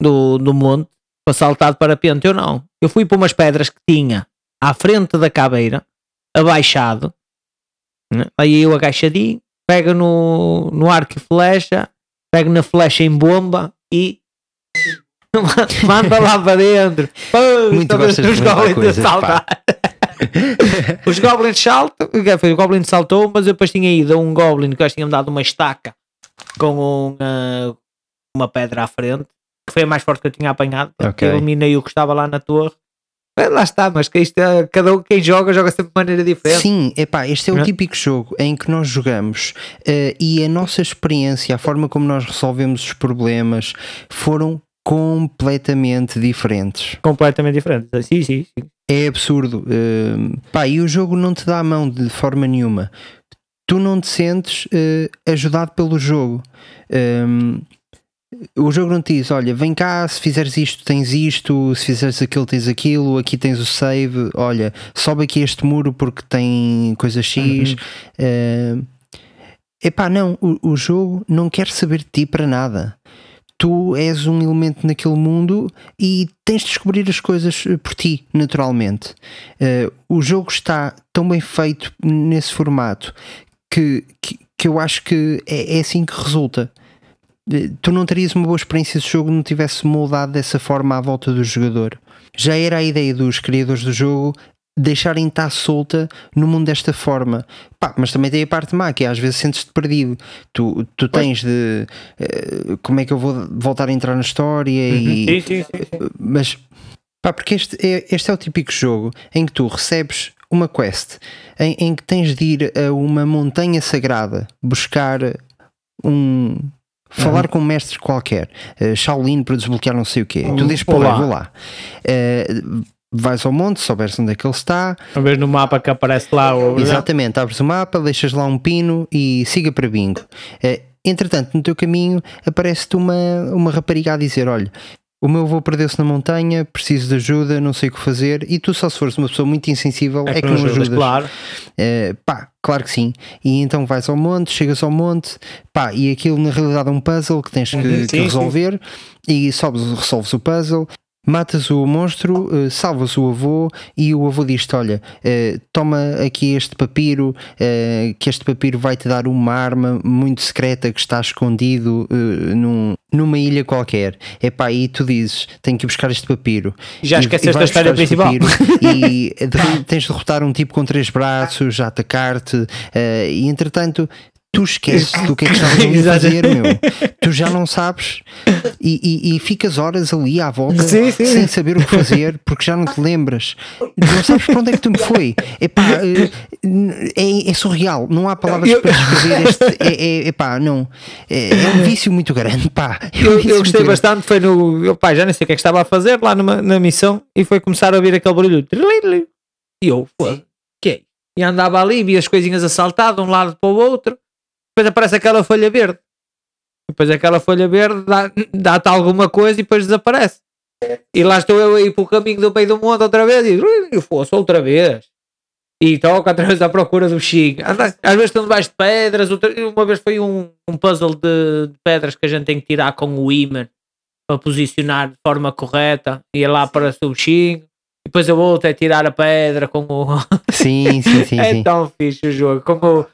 do, do monte para saltar de parapente. Eu não. Eu fui para umas pedras que tinha à frente da caveira, abaixado. Né? Aí eu agachadinho, pego no, no arco e flecha, pego na flecha em bomba e <laughs> manda lá para dentro. Pum, Muito os goblins a coisas, pá. saltar. <laughs> Os goblins saltam, o goblin saltou, mas eu depois tinha ido a um goblin que eu tinha me dado uma estaca com um, ah, uma pedra à frente, que foi a mais forte que eu tinha apanhado. Ok. Eu eliminei o que estava lá na torre. Lá está, mas que isto é, cada um, quem joga, joga sempre de maneira diferente. Sim, epá, este é o Não é? típico jogo em que nós jogamos eh, e a nossa experiência, a forma como nós resolvemos os problemas foram completamente diferentes. Completamente diferente. Sim, sim, sim. É absurdo. eh, pá, e o jogo não te dá a mão de forma nenhuma. Tu não te sentes eh, ajudado pelo jogo. Um, o jogo não te diz, olha, vem cá, se fizeres isto tens isto, se fizeres aquilo tens aquilo, aqui tens o save, olha, sobe aqui este muro porque tem coisa X. Uh, epá, não, o, o jogo não quer saber de ti para nada. Tu és um elemento naquele mundo e tens de descobrir as coisas eh, por ti, naturalmente. Uh, o jogo está tão bem feito nesse formato que, que, que eu acho que é, é assim que resulta tu não terias uma boa experiência se o jogo não tivesse moldado dessa forma à volta do jogador. Já era a ideia dos criadores do jogo deixarem estar solta no mundo desta forma. Pá, mas também tem a parte má, que é, às vezes sentes-te perdido. Tu, tu tens de uh, como é que eu vou voltar a entrar na história e. Sim, sim, sim, sim. Mas pá, porque este é, este é o típico jogo em que tu recebes uma quest em, em que tens de ir a uma montanha sagrada buscar um falar com um mestre qualquer, uh, Shaolin para desbloquear não sei o quê. Tu dizes, Olá. vou lá. Uh, vais ao monte, souberes onde é que ele está. Uma vez no mapa que aparece lá o. Exatamente, abres o mapa, deixas lá um pino e siga para bingo. Uh, entretanto, no teu caminho aparece-te uma, uma rapariga a dizer: Olha, o meu avô perdeu-se na montanha, preciso de ajuda, não sei o que fazer. E tu, só se fores uma pessoa muito insensível, é, que não ajudas. Claro. Uh, pá, claro que sim. E então vais ao monte, chegas ao monte, pá, e aquilo na realidade é um puzzle que tens que, Uhum, que sim, resolver. E sobes, resolves o puzzle. Matas o monstro, uh, salvas o avô e o avô diz-te: Olha, uh, toma aqui este papiro, uh, que este papiro vai te dar uma arma muito secreta que está escondido num, numa ilha qualquer. É pá, e tu dizes: Tenho que buscar este papiro. Já esqueceste a história principal. papiro <laughs> e tens de derrotar um tipo com três braços, a atacar-te, eh, e entretanto. Tu esqueces do que é que estavas ali a fazer, meu. Tu já não sabes e, e- e ficas horas ali à volta Sim, sim. sem saber o que fazer porque já não te lembras. Não sabes para onde é que tu me foi. Epá, eh, é, é surreal. Não há palavras para descrever este. É, é, epá, não. É, é um vício muito grande. Pá. É um Eu, vício eu gostei grande. bastante, foi no. Eu, pá, já nem sei o que é que estava a fazer lá numa, na missão e foi começar a ouvir aquele barulho. E eu, foda que é? E andava ali, via as coisinhas a saltar de um lado para o outro, depois aparece aquela folha verde. Depois aquela folha verde dá- dá-te alguma coisa e depois desaparece. E lá estou eu aí para o caminho do meio do mundo outra vez e eu fosse outra vez. E toca outra vez à procura do. Anda- Às vezes estão debaixo de pedras, outra- uma vez foi um, um puzzle de, de pedras que a gente tem que tirar com o imã para posicionar de forma correta. E lá aparece o Chico. E depois a outra é tirar a pedra com o. Sim, sim, sim. <laughs> é sim. tão fixe o jogo. Com o.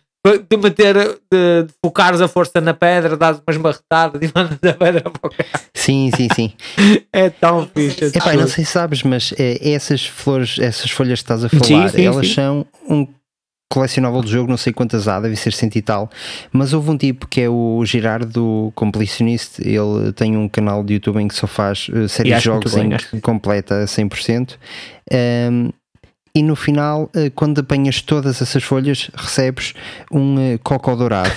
De meter, de, de focares a força na pedra, dás umas marretadas e mandas a pedra para o carro. Sim, sim, sim. <laughs> É tão fixe. esse Epá, não sei se sabes, mas é, essas flores, essas folhas que estás a falar, sim, elas sim. são um colecionável de jogo, não sei quantas há, deve ser cento e tal. Mas houve um tipo que é o Girardo do Completionist, ele tem um canal de YouTube em que só faz uh, séries de jogos bem, em muito completa a 100%. Um, e no final, uh, quando apanhas todas essas folhas, recebes um uh, cocó dourado.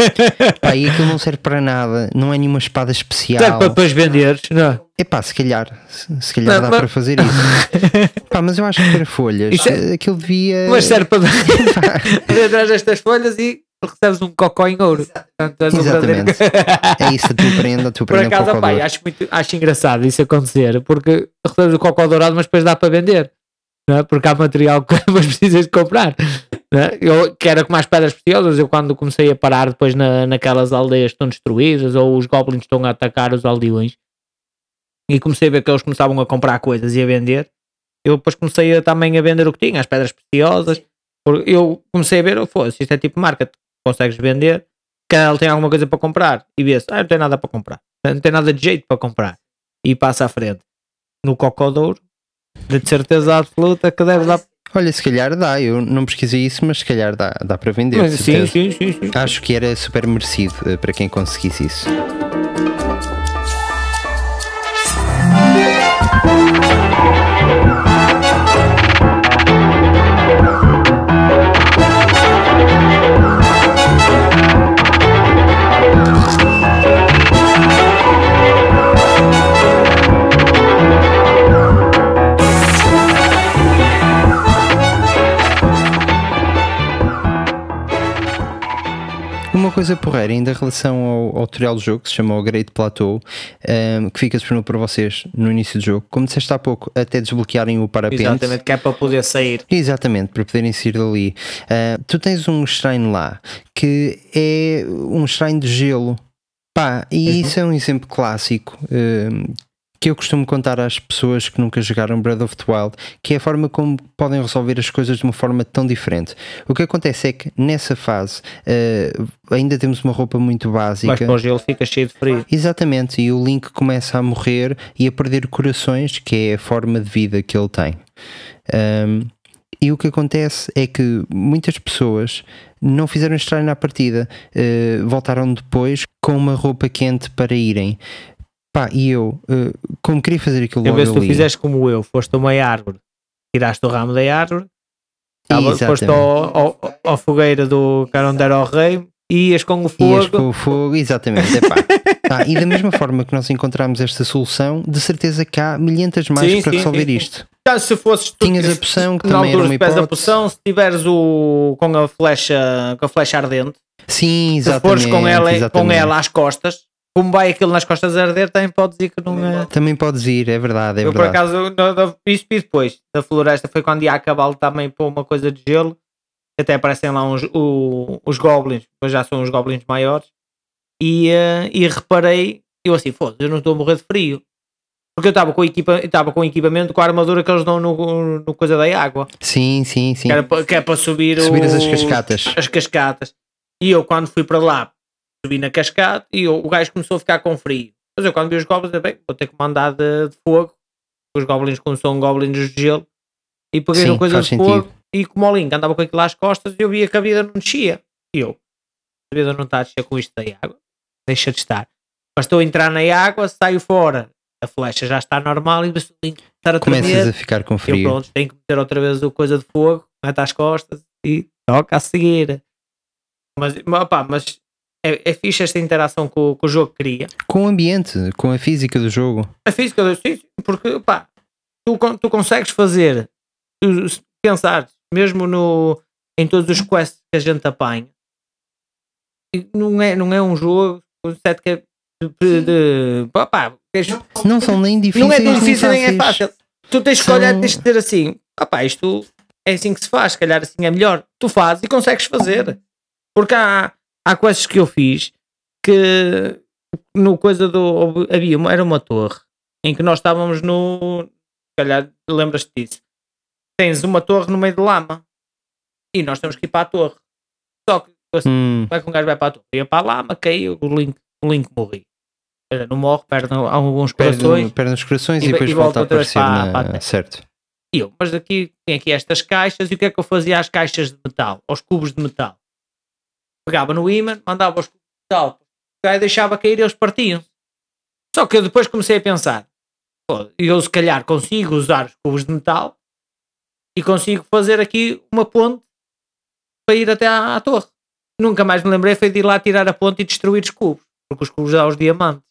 <laughs> Pá, e aquilo não serve para nada, não é nenhuma espada especial. Serve para depois venderes, não é? Epá, se calhar, se, calhar Não, dá mas- para fazer isso. <laughs> Pá, mas eu acho que para folhas, Isso é- eh, aquilo devia. Mas serve para <laughs> atrás destas folhas e recebes um cocó em ouro. Portanto, um Exatamente. verdadeiro- É isso, a tua prenda, a tua Por prenda acaso, para o pá, cocó acho, muito, acho engraçado isso acontecer, porque recebes o cocó dourado, mas depois dá para vender, é? porque há material que <laughs> mas precisas de comprar. é? Eu que era com mais pedras preciosas, eu quando comecei a parar depois na, naquelas aldeias que estão destruídas ou os goblins estão a atacar os aldeões e comecei a ver que eles começavam a comprar coisas e a vender, eu depois comecei a, também a vender o que tinha, as pedras preciosas. Porque Eu comecei a ver, oh, foda-se, isto é tipo marca, tu consegues vender, cada ele tem alguma coisa para comprar e vê-se, ah, não tem nada para comprar, não tem nada de jeito para comprar e passa à frente. No Cocodouro, de certeza absoluta que deve dar. Olha, se calhar dá, eu não pesquisei isso, mas se calhar dá, dá para vender. de Mas, sim, sim, sim, sim. Acho que era super merecido eh, para quem conseguisse isso. Uma coisa porreira, ainda em relação ao, ao tutorial do jogo, que se chama o Great Plateau, ehm, que fica disponível para vocês no início do jogo. Como disseste há pouco, até desbloquearem o parapente. Exatamente, que é para poder sair. Exatamente, para poderem sair dali. Ah, tu tens um shrine lá que é um shrine de gelo. Pá, e isso é um exemplo clássico ah, que eu costumo contar às pessoas que nunca jogaram Breath of the Wild, que é a forma como podem resolver as coisas de uma forma tão diferente. O que acontece é que nessa fase ah, ainda temos uma roupa muito básica. Mas para o gelo fica cheio de frio. Exatamente, e o Link começa a morrer e a perder corações, que é a forma de vida que ele tem. Um, e o que acontece é que muitas pessoas não fizeram estranho na partida, uh, voltaram depois com uma roupa quente para irem. Pá, e eu, uh, como queria fazer aquilo Eu logo se tu fizeste como eu, foste a uma árvore, tiraste o ramo da árvore, tava- foste ao, ao, ao fogueira do cara onde era o rei e ias com o Ias fogo. com o fogo, exatamente. epá. <laughs> Ah, e da mesma forma que nós encontramos esta solução, de certeza que há milhentas mais Sim, para sim, resolver sim. isto. Já se fosses tu, Tinhas a se- poção, que também era uma se pedes a hipótese. poção, se tiveres o com a flecha, com a flecha ardente, Sim, se exatamente. fores com ela, com exatamente. ela às costas, como vai aquilo nas costas arder, também podes ir que não é. Também podes ir, é verdade, é eu por verdade. acaso, na- na- isso depois, da floresta, foi quando ia a cavalo também pôr uma coisa de gelo, até aparecem lá uns, o- os goblins, mas já são os goblins maiores, e, eh, e reparei, eu assim, foda eu não estou a morrer de frio. Porque eu estava com, equipa, com equipamento com a armadura que eles dão no, no coisa da água. Sim, sim, sim. Que, era que é para subir, Subir as cascatas. As cascatas. E eu, quando fui para lá, subi na cascata e eu- o gajo começou a ficar com frio. Mas eu, quando vi os goblins, eu, bem, vou ter que mandar de, de fogo. Os goblins, como são goblins de gelo, e peguei Sim, uma coisa de fogo. sentido. E como o Link andava com aquilo às costas, eu via que a vida não descia. E eu, a vida não está a descer com isto da água. Deixa de estar. Mas estou a entrar na água, saio fora. A flecha já está normal e o Link estar a Começas tremer. a ficar com Eu frio. pronto, tenho que meter outra vez o coisa de fogo, mete às costas e toca a seguir. Mas, mas, opá, mas é, é fixe esta interação que o, que o jogo cria. Com o ambiente, com a física do jogo. A física do sim, porque pá, tu, tu consegues fazer, tu, se pensar, mesmo no, em todos os quests que a gente apanha, não é, não é um jogo com sete que é de, de, pá, pá, tens- Não são nem difíceis. não é tão difícil nem é fácil. Tu tens que São- olhar, tens de ter assim, opá, isto é assim que se faz, se calhar assim é melhor. Tu fazes e consegues fazer. Porque há, há coisas que eu fiz que no coisa do. Havia uma, era uma torre em que nós estávamos no. calhar lembras-te disso. Tens uma torre no meio de lama e nós temos que ir para a torre. Só que assim, Hum, como é que um gajo vai para a torre? Ia para a lama, caiu, o Link, o Link morri. Não morre, perde alguns perde, corações. perde os corações e e, vai- depois e volta volta a aparecer para- na... para. Certo. E eu, mas aqui tem aqui estas caixas e o que é que eu fazia às caixas de metal, aos cubos de metal? Pegava no imã, mandava os cubos de metal, o gajo deixava cair e eles partiam. Só que eu depois comecei a pensar, pô, eu se calhar consigo usar os cubos de metal e consigo fazer aqui uma ponte para ir até à, à torre. Nunca mais me lembrei foi de ir lá tirar a ponte e destruir os cubos, porque os cubos dão os diamantes.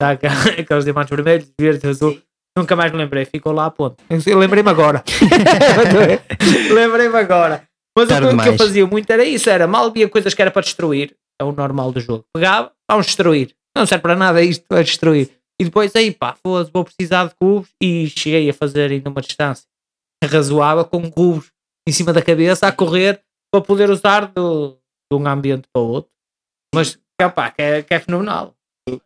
Tá? <laughs> Aqueles diamantes vermelhos, verdes, azul. Nunca mais me lembrei, ficou lá a ponte. Eu lembrei-me agora. <laughs> lembrei-me agora. Mas o que- eu fazia muito era isso: era mal via coisas que era para destruir. É o normal do jogo. Pegava, vamos destruir. Não serve para nada isto, é destruir. E depois aí pá, foda-se, vou precisar de cubos. E cheguei a fazer ainda uma distância razoável com cubos em cima da cabeça a correr para poder usar do, de um ambiente para o outro. Mas capá, que é, que é fenomenal.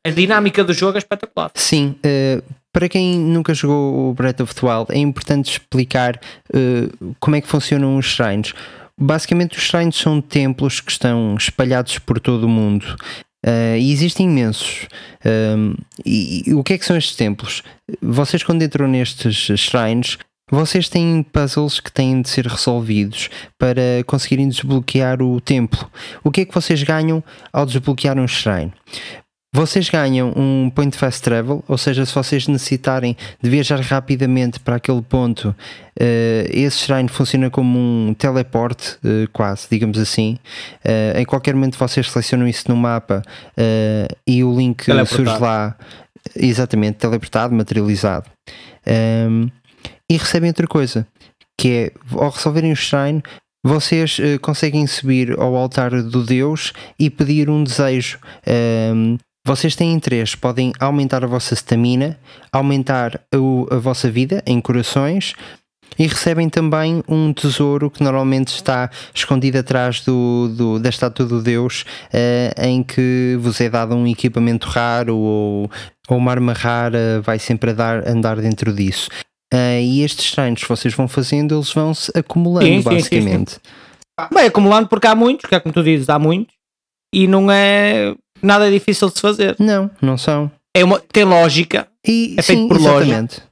A dinâmica do jogo é espetacular. Sim, eh, para quem nunca jogou o Breath of the Wild, é importante explicar eh, como é que funcionam os shrines. Basicamente, os shrines são templos que estão espalhados por todo o mundo. eh, e existem imensos. Um, e, e o que é que são estes templos? Vocês, quando entram nestes shrines, vocês têm puzzles que têm de ser resolvidos para conseguirem desbloquear o templo. O que é que vocês ganham ao desbloquear um shrine? Vocês ganham um point fast travel, ou seja, se vocês necessitarem de viajar rapidamente para aquele ponto, eh, esse shrine funciona como um teleporte, eh, quase, digamos assim. Eh, em qualquer momento vocês selecionam isso no mapa e o link surge lá, exatamente, teleportado, materializado. Ehm, e recebem outra coisa, que é ao resolverem o shrine, vocês eh, conseguem subir ao altar do Deus e pedir um desejo. Ehm, vocês têm três: podem aumentar a vossa stamina, aumentar o- a vossa vida em corações. E recebem também um tesouro que normalmente está escondido atrás do, do- da estátua do Deus, eh, em que vos é dado um equipamento raro ou, ou uma arma rara, vai sempre a dar, andar dentro disso. Eh, e estes shrines que vocês vão fazendo, eles vão-se acumulando, Sim, sim, sim, sim. basicamente. Bem, acumulando porque há muitos, que é como tu dizes, há muitos, e não é nada difícil de se fazer. Não, não são. É uma, tem lógica, E, É feito sim, por exatamente.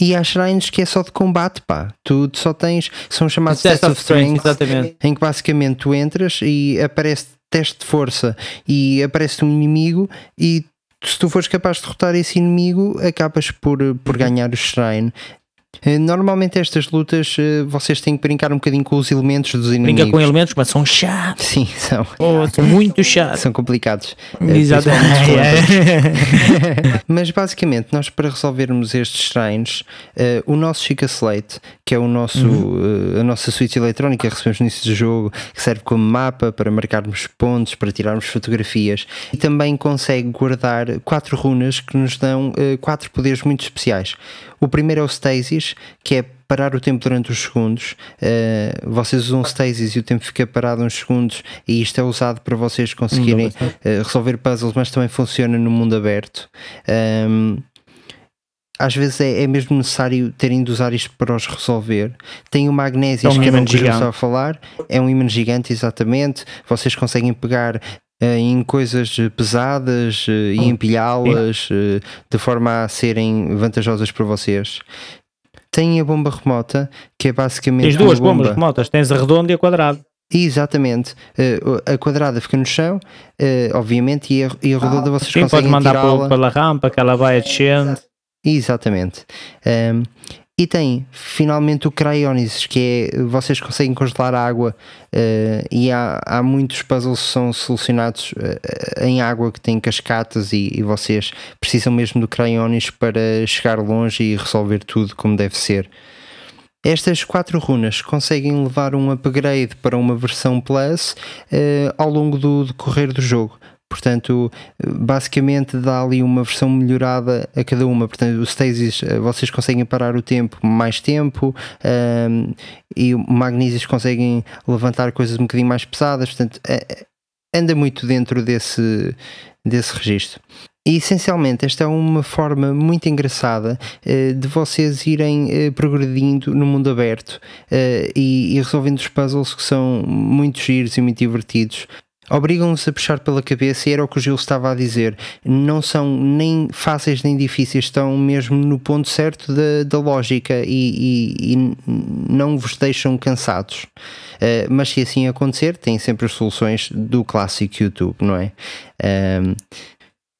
E há shrines que é só de combate, pá. Tu só tens, são chamados Test of of Strength, Strength, exatamente. em que basicamente tu entras e aparece teste de força e aparece um inimigo e se tu fores capaz de derrotar esse inimigo, acabas por, por ganhar o shrine. Eh, Normalmente estas lutas eh, vocês têm que brincar um bocadinho com os elementos dos inimigos. brinca com elementos, mas são chatos. Sim, são, Oh, são muito chatos. são complicados. Eh, Exatamente. principalmente <laughs> Mas basicamente, nós para resolvermos estes shrines, o nosso Chica Slate, que é o nosso, eh, a nossa suíte eletrónica que recebemos no início do jogo, que serve como mapa para marcarmos pontos, para tirarmos fotografias, e também consegue guardar quatro runas que nos dão quatro poderes muito especiais. O primeiro é o Stasis, que é parar o tempo durante os segundos. Eh, vocês usam Stasis e o tempo fica parado uns segundos, e isto é usado para vocês conseguirem eh, resolver puzzles, mas também funciona no mundo aberto. Ahm, às vezes é, é mesmo necessário terem de usar isto para os resolver. Tem o Magnésios, É um que gigante. a falar, é um imã gigante, exatamente. Vocês conseguem pegar eh, em coisas pesadas e empilhá-las eh, de forma a serem vantajosas para vocês. Tem a bomba remota, que é basicamente. Tens duas bomba- bombas remotas, tens a redonda e a quadrada. Exatamente. Eh, a quadrada fica no chão, eh, obviamente, e a, e a redonda vocês Sim, podes conseguem mandar tirá-la. pelo- pela rampa, que ela vai descendo. Exatamente. Um, e tem finalmente o Cryonis, que é vocês conseguem congelar água uh, e há, há muitos puzzles que são solucionados uh, em água que têm cascatas e, e vocês precisam mesmo do Cryonis para chegar longe e resolver tudo como deve ser. Estas quatro runas conseguem levar um upgrade para uma versão Plus uh, ao longo do decorrer do jogo. Portanto, basicamente dá ali uma versão melhorada a cada uma. Portanto, o Stasis eh, vocês conseguem parar o tempo mais tempo ehm, e Magnésios conseguem levantar coisas um bocadinho mais pesadas. Portanto, é- é- anda muito dentro desse, desse registro. E essencialmente, esta é uma forma muito engraçada eh, de vocês irem eh, progredindo no mundo aberto eh, e, e resolvendo os puzzles que são muito giros e muito divertidos. Obrigam-nos a puxar pela cabeça e era o que o Gil estava a dizer. Não são nem fáceis nem difíceis, estão mesmo no ponto certo da, da lógica e, e- e não vos deixam cansados. Uh, mas se assim acontecer, têm sempre as soluções do clássico YouTube, não é? Um,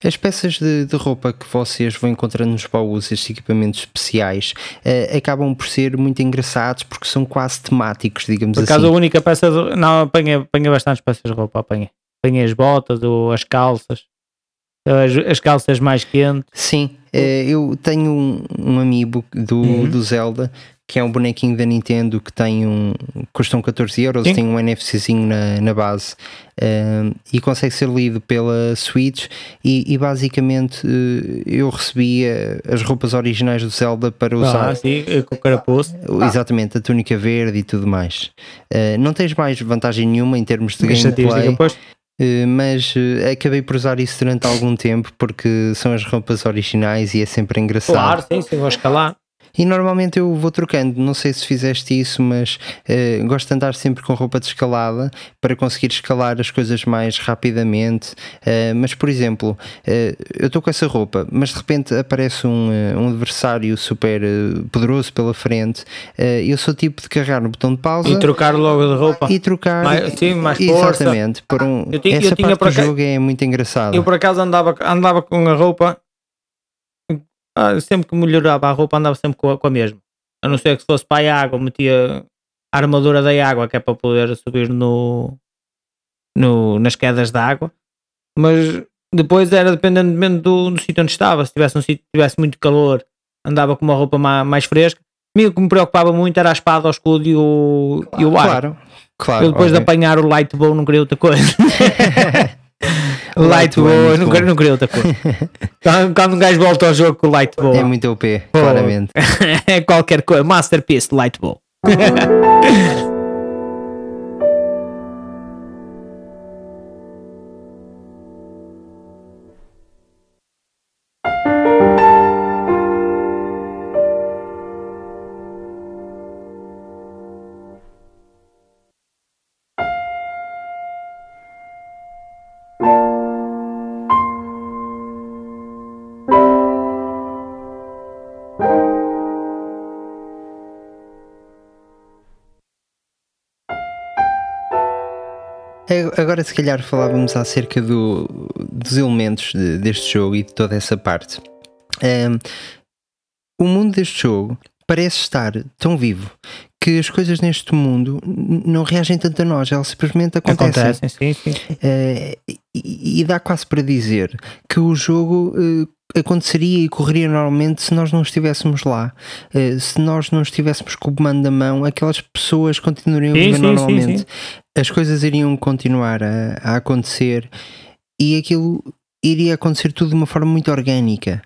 as peças de, de roupa que vocês vão encontrando nos baús, estes equipamentos especiais, uh, acabam por ser muito engraçados porque são quase temáticos, digamos Por assim. acaso a única peça de... Não, apanhei, apanhei bastantes peças de roupa, apanhei. Apanhei as botas, ou as calças. As, as calças mais quentes. Sim, eh, eu tenho um, um amiibo do, Uhum. do Zelda que é um bonequinho da Nintendo que tem um custam 14 euros, Sim. tem um NFCzinho na, na base eh, e consegue ser lido pela Switch e, e basicamente eh, eu recebia as roupas originais do Zelda para usar Ah, sim, com o carapuço. exatamente a túnica verde e tudo mais. Eh, não tens mais vantagem nenhuma em termos de gameplay. Uh, mas uh, acabei por usar isso durante algum tempo porque são as roupas originais e é sempre engraçado. Claro, sim, sim, vou escalar. E normalmente eu vou trocando, não sei se fizeste isso, mas uh, gosto de andar sempre com roupa de escalada para conseguir escalar as coisas mais rapidamente. Uh, mas, por exemplo, uh, eu estou com essa roupa, mas de repente aparece um, um adversário super poderoso pela frente. Eu sou tipo de carregar no botão de pausa E trocar logo de roupa. e trocar. Mais- sim, mais força. Exatamente. Por um, Eu eu essa tinha parte do jogo é muito engraçada. Eu por acaso andava, andava com a roupa, ah, sempre que melhorava a roupa, andava sempre com a, com a mesma. A não ser que se fosse para a água, metia a armadura da água, que é para poder subir no, no, nas quedas da água. Mas depois era dependendo do, do sítio onde estava. Se tivesse um sítio tivesse muito calor, andava com uma roupa ma- mais, fresca. O que me preocupava muito era a espada, o escudo e o, e o ar. Claro, claro. Eu depois de óbvio. apanhar o light bow não queria outra coisa. <laughs> Light muito não, não queria outra coisa. quando, quando um gajo volta ao jogo com o light bow, É muito OP, Pô. claramente. <laughs> é qualquer coisa. Masterpiece de light bow. <laughs> Agora, se calhar, falávamos acerca do- dos elementos de- deste jogo e de toda essa parte. Ahm, o mundo deste jogo parece estar tão vivo que as coisas neste mundo não reagem tanto a nós, elas simplesmente acontecem. Acontecem, sim, sim. Eh, e, e dá quase para dizer que o jogo eh, aconteceria e correria normalmente se nós não estivéssemos lá. Eh, se nós não estivéssemos com o comando na mão, aquelas pessoas continuariam a Sim, viver sim, sim, normalmente. sim. As coisas iriam continuar a, a acontecer e aquilo iria acontecer tudo de uma forma muito orgânica.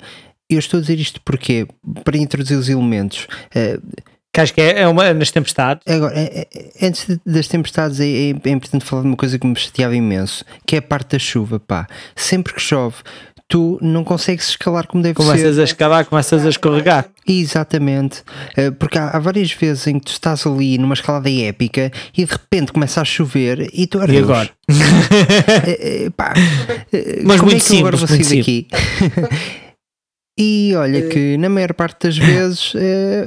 Eu estou a dizer isto porque para introduzir os elementos. Eh, Que acho que é, é uma nas tempestades. Agora, é- é- antes das tempestades, é, é- é importante falar de uma coisa que me chateava imenso, que é a parte da chuva, pá. Sempre que chove, tu não consegues escalar como deve Começas ser. a escavar, começas a escorregar. Exatamente. Eh, Porque há, há várias vezes em que tu estás ali numa escalada épica e de repente começa a chover e tu E ardes. agora? <laughs> <laughs> Eh, eh, pá, Mas como muito é que eu agora vou simples, sair muito daqui? <laughs> E olha que na maior parte das vezes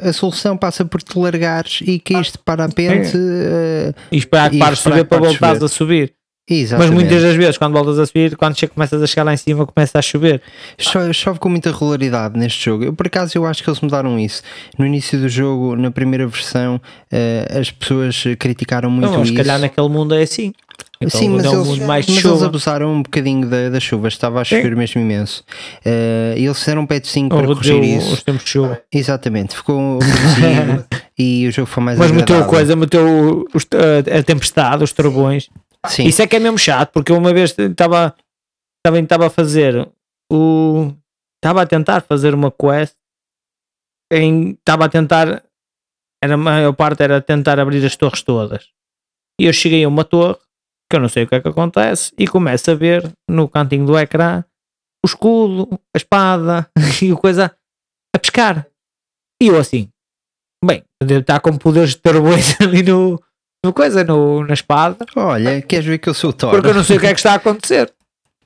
a solução passa por te largares e caíste para a pente. eh, E esperar que E pares de subir que para voltares a subir. Exatamente. Mas muitas das vezes, quando voltas a subir, quando começas a chegar lá em cima, começa a chover. Chove, chove com muita regularidade neste jogo. Eu, por acaso, eu acho que eles mudaram isso. No início do jogo, na primeira versão, eh, as pessoas criticaram muito Não, se isso. calhar naquele mundo é assim. Então, Sim, mas, é um eles, mais mas eles abusaram um bocadinho da, da chuva, estava a chover mesmo imenso. E eles fizeram um patchzinho para corrigir isso. os tempos de chuva. Exatamente, ficou <laughs> e o jogo foi mais Mas meteu coisa, meteu os- a, a tempestade, os trovões. Sim. Isso é que é mesmo chato, porque eu uma vez estava estava a fazer o. Estava a tentar fazer uma quest em. Estava a tentar. Era, a maior parte era tentar abrir as torres todas. E eu cheguei a uma torre, que eu não sei o que é que acontece, e começo a ver no cantinho do ecrã o escudo, a espada <laughs> e o coisa a pescar. E eu assim, bem, estar com poderes de turbois ali no, no coisa, no, na espada, Olha, queres ver que eu sou o Thor? porque eu não sei o que é que está a <laughs> acontecer.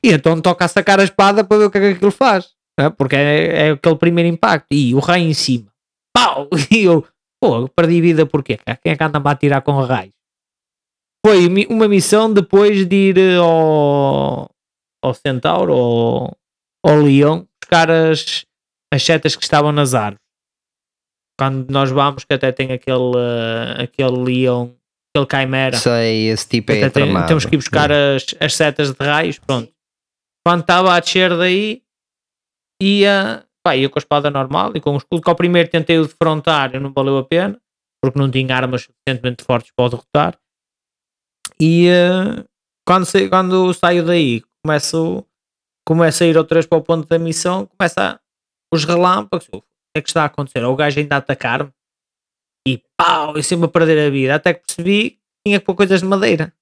E então toca a sacar a espada para ver o que é que aquilo faz. é? Porque é, é aquele primeiro impacto. E o raio em cima. Pau! <laughs> E eu, pô, perdi vida porquê? Quem é que anda a atirar com raios? Foi uma missão depois de ir eh, ao, ao Centauro, ao, ao Leão, buscar as, as setas que estavam nas árvores. Quando nós vamos, que até tem aquele, eh, aquele Leão, aquele Chimera. Sei, esse tipo é Até tramado. temos que ir buscar as, as setas de raios, pronto. Quando estava a descer daí, ia, pá, ia com a espada normal e com o escudo, que ao primeiro tentei o defrontar e não valeu a pena, porque não tinha armas suficientemente fortes para o derrotar. E eh, quando, sa- quando saio daí, começo, começo a ir outra vez para o ponto da missão, começa a, os relâmpagos, o que é que está a acontecer? Ou o gajo ainda a atacar-me e pau, eu sempre a perder a vida, até que percebi que tinha que pôr coisas de madeira.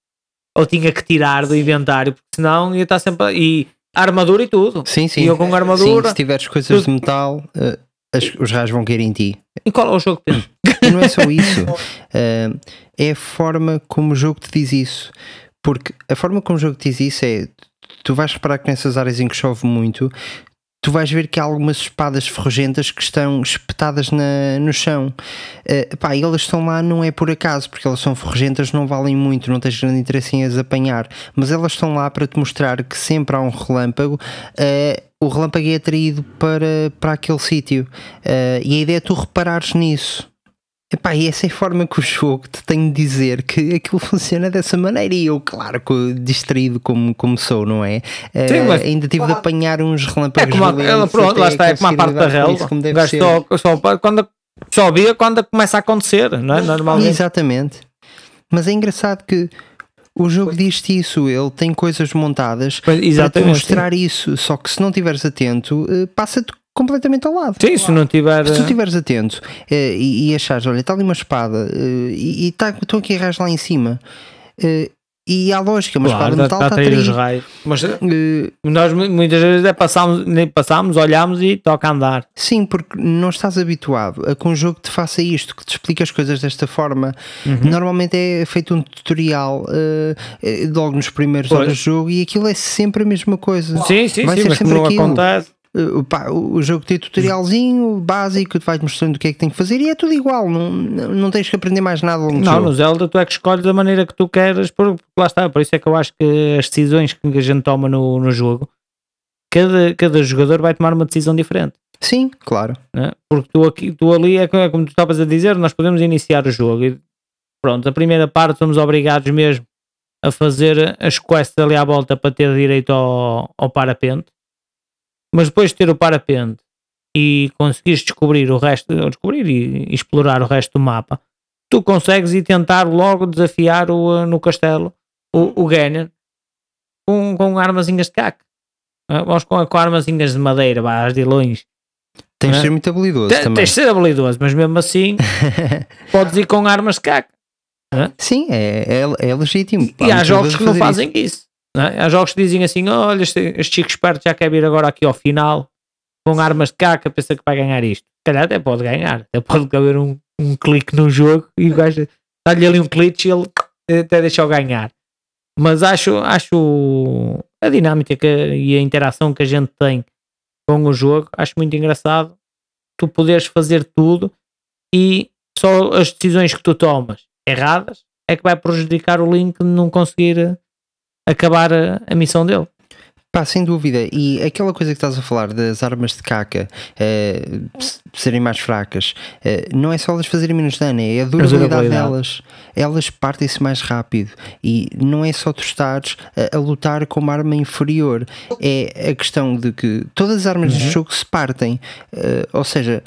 Ou tinha que tirar do inventário, porque senão ia estar sempre. a- E armadura e tudo. Sim, sim. E eu com Sim, armadura. se tiveres coisas de metal, eh, as- os raios vão cair em ti. E qual é o jogo que tem? E não é só isso. <laughs> eh, é a forma como o jogo te diz isso. Porque a forma como o jogo te diz isso é. Tu vais reparar que nessas áreas em que chove muito, tu vais ver que há algumas espadas ferrugentas que estão espetadas na, no chão. Eh, pá, elas estão lá não é por acaso, porque elas são ferrugentas, não valem muito, não tens grande interesse em as apanhar, mas elas estão lá para te mostrar que sempre há um relâmpago. eh, o relâmpago é atraído para, para aquele sítio Eh, e a ideia é tu reparares nisso. Epá, e essa é a forma que o jogo te tem de dizer que aquilo funciona dessa maneira. E eu, claro, distraído como, como sou, não é? Eh, Sim, mas- ainda tive de apanhar uns É relâmpagos. como a, ela, pronto, lá está, é como a parte da relva. só, só, quando, só via quando começa a acontecer, não é? Normalmente. Exatamente. Mas é engraçado que o jogo diz-te isso, ele tem coisas montadas para te mostrar isso. Só que se não estiveres atento, eh, passa-te completamente ao lado. Sim, se não tiver. Se tu estiveres atento eh, e, e achares, olha, está ali uma espada eh, e tá- estão aqui raios lá em cima. eh, e há lógica, uma Claro, está metal a está a atrair os raios. Mas eh, Eh, nós mu- muitas vezes é passamos, nem passamos, olhamos e toca a andar. Sim, porque não estás habituado a que um jogo te faça isto, que te explique as coisas desta forma. Uhum. Normalmente é feito um tutorial eh, eh, logo nos primeiros Pois. horas de jogo e aquilo é sempre a mesma coisa. Sim, sim, Vai sim, ser mas não aquilo. acontece. Uh, pá, o jogo tem tutorialzinho básico, te vai mostrando o que é que tem que fazer e é tudo igual, não, não tens que aprender mais nada Não, jogo. no Zelda tu é que escolhes da maneira que tu queres, por- porque lá está, por isso é que eu acho que as decisões que a gente toma no, no jogo, cada, cada jogador vai tomar uma decisão diferente. Sim, claro. né? Porque tu, aqui, tu ali é é como tu estavas a dizer, nós podemos iniciar o jogo e pronto, a primeira parte somos obrigados mesmo a fazer as quests ali à volta para ter direito ao, ao parapente, mas depois de ter o parapente e conseguires descobrir o resto, descobrir e, explorar o resto do mapa, tu consegues ir tentar logo desafiar o, eh, no castelo o, o Ganon com, com armazinhas de caco. Ah, Vamos com, com armazinhas de madeira, vá, as de longe. Tens de É. ser muito habilidoso Te- também. Tens de ser habilidoso, mas mesmo assim <laughs> podes ir com armas de caco. Sim, é, é, é legítimo. E há jogos que não fazem isso. não é? Há jogos que dizem assim: olha, este, este chico esperto já quer vir agora aqui ao final com armas de caca, pensa que vai ganhar isto. Calhar até pode ganhar, até pode haver um, um clique no jogo e o gajo dá-lhe ali um clique e ele até deixa o ganhar. Mas acho, acho a dinâmica que- e a interação que a gente tem com o jogo, acho muito engraçado tu poderes fazer tudo e só as decisões que tu tomas erradas é que vai prejudicar o Link de não conseguir acabar a, a missão dele. Pá, sem dúvida. E aquela coisa que estás a falar das armas de caca eh, serem mais fracas, eh, não é só elas fazerem menos dano, é a durabilidade durabilidade. delas. Elas partem-se mais rápido. E não é só tu estares a, a lutar com uma arma inferior, é a questão de que todas as armas Uhum. do jogo se partem. Eh, ou seja,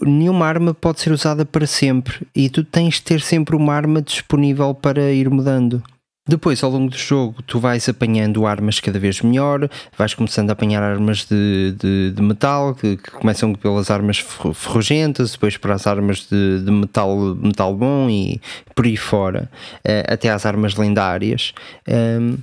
nenhuma arma pode ser usada para sempre e tu tens de ter sempre uma arma disponível para ir mudando. Depois, ao longo do jogo, tu vais apanhando armas cada vez melhor, vais começando a apanhar armas de, de, de metal, que, que começam pelas armas ferru- ferrugentas, depois para as armas de, de metal, metal bom e por aí fora, eh, até às armas lendárias. Ehm,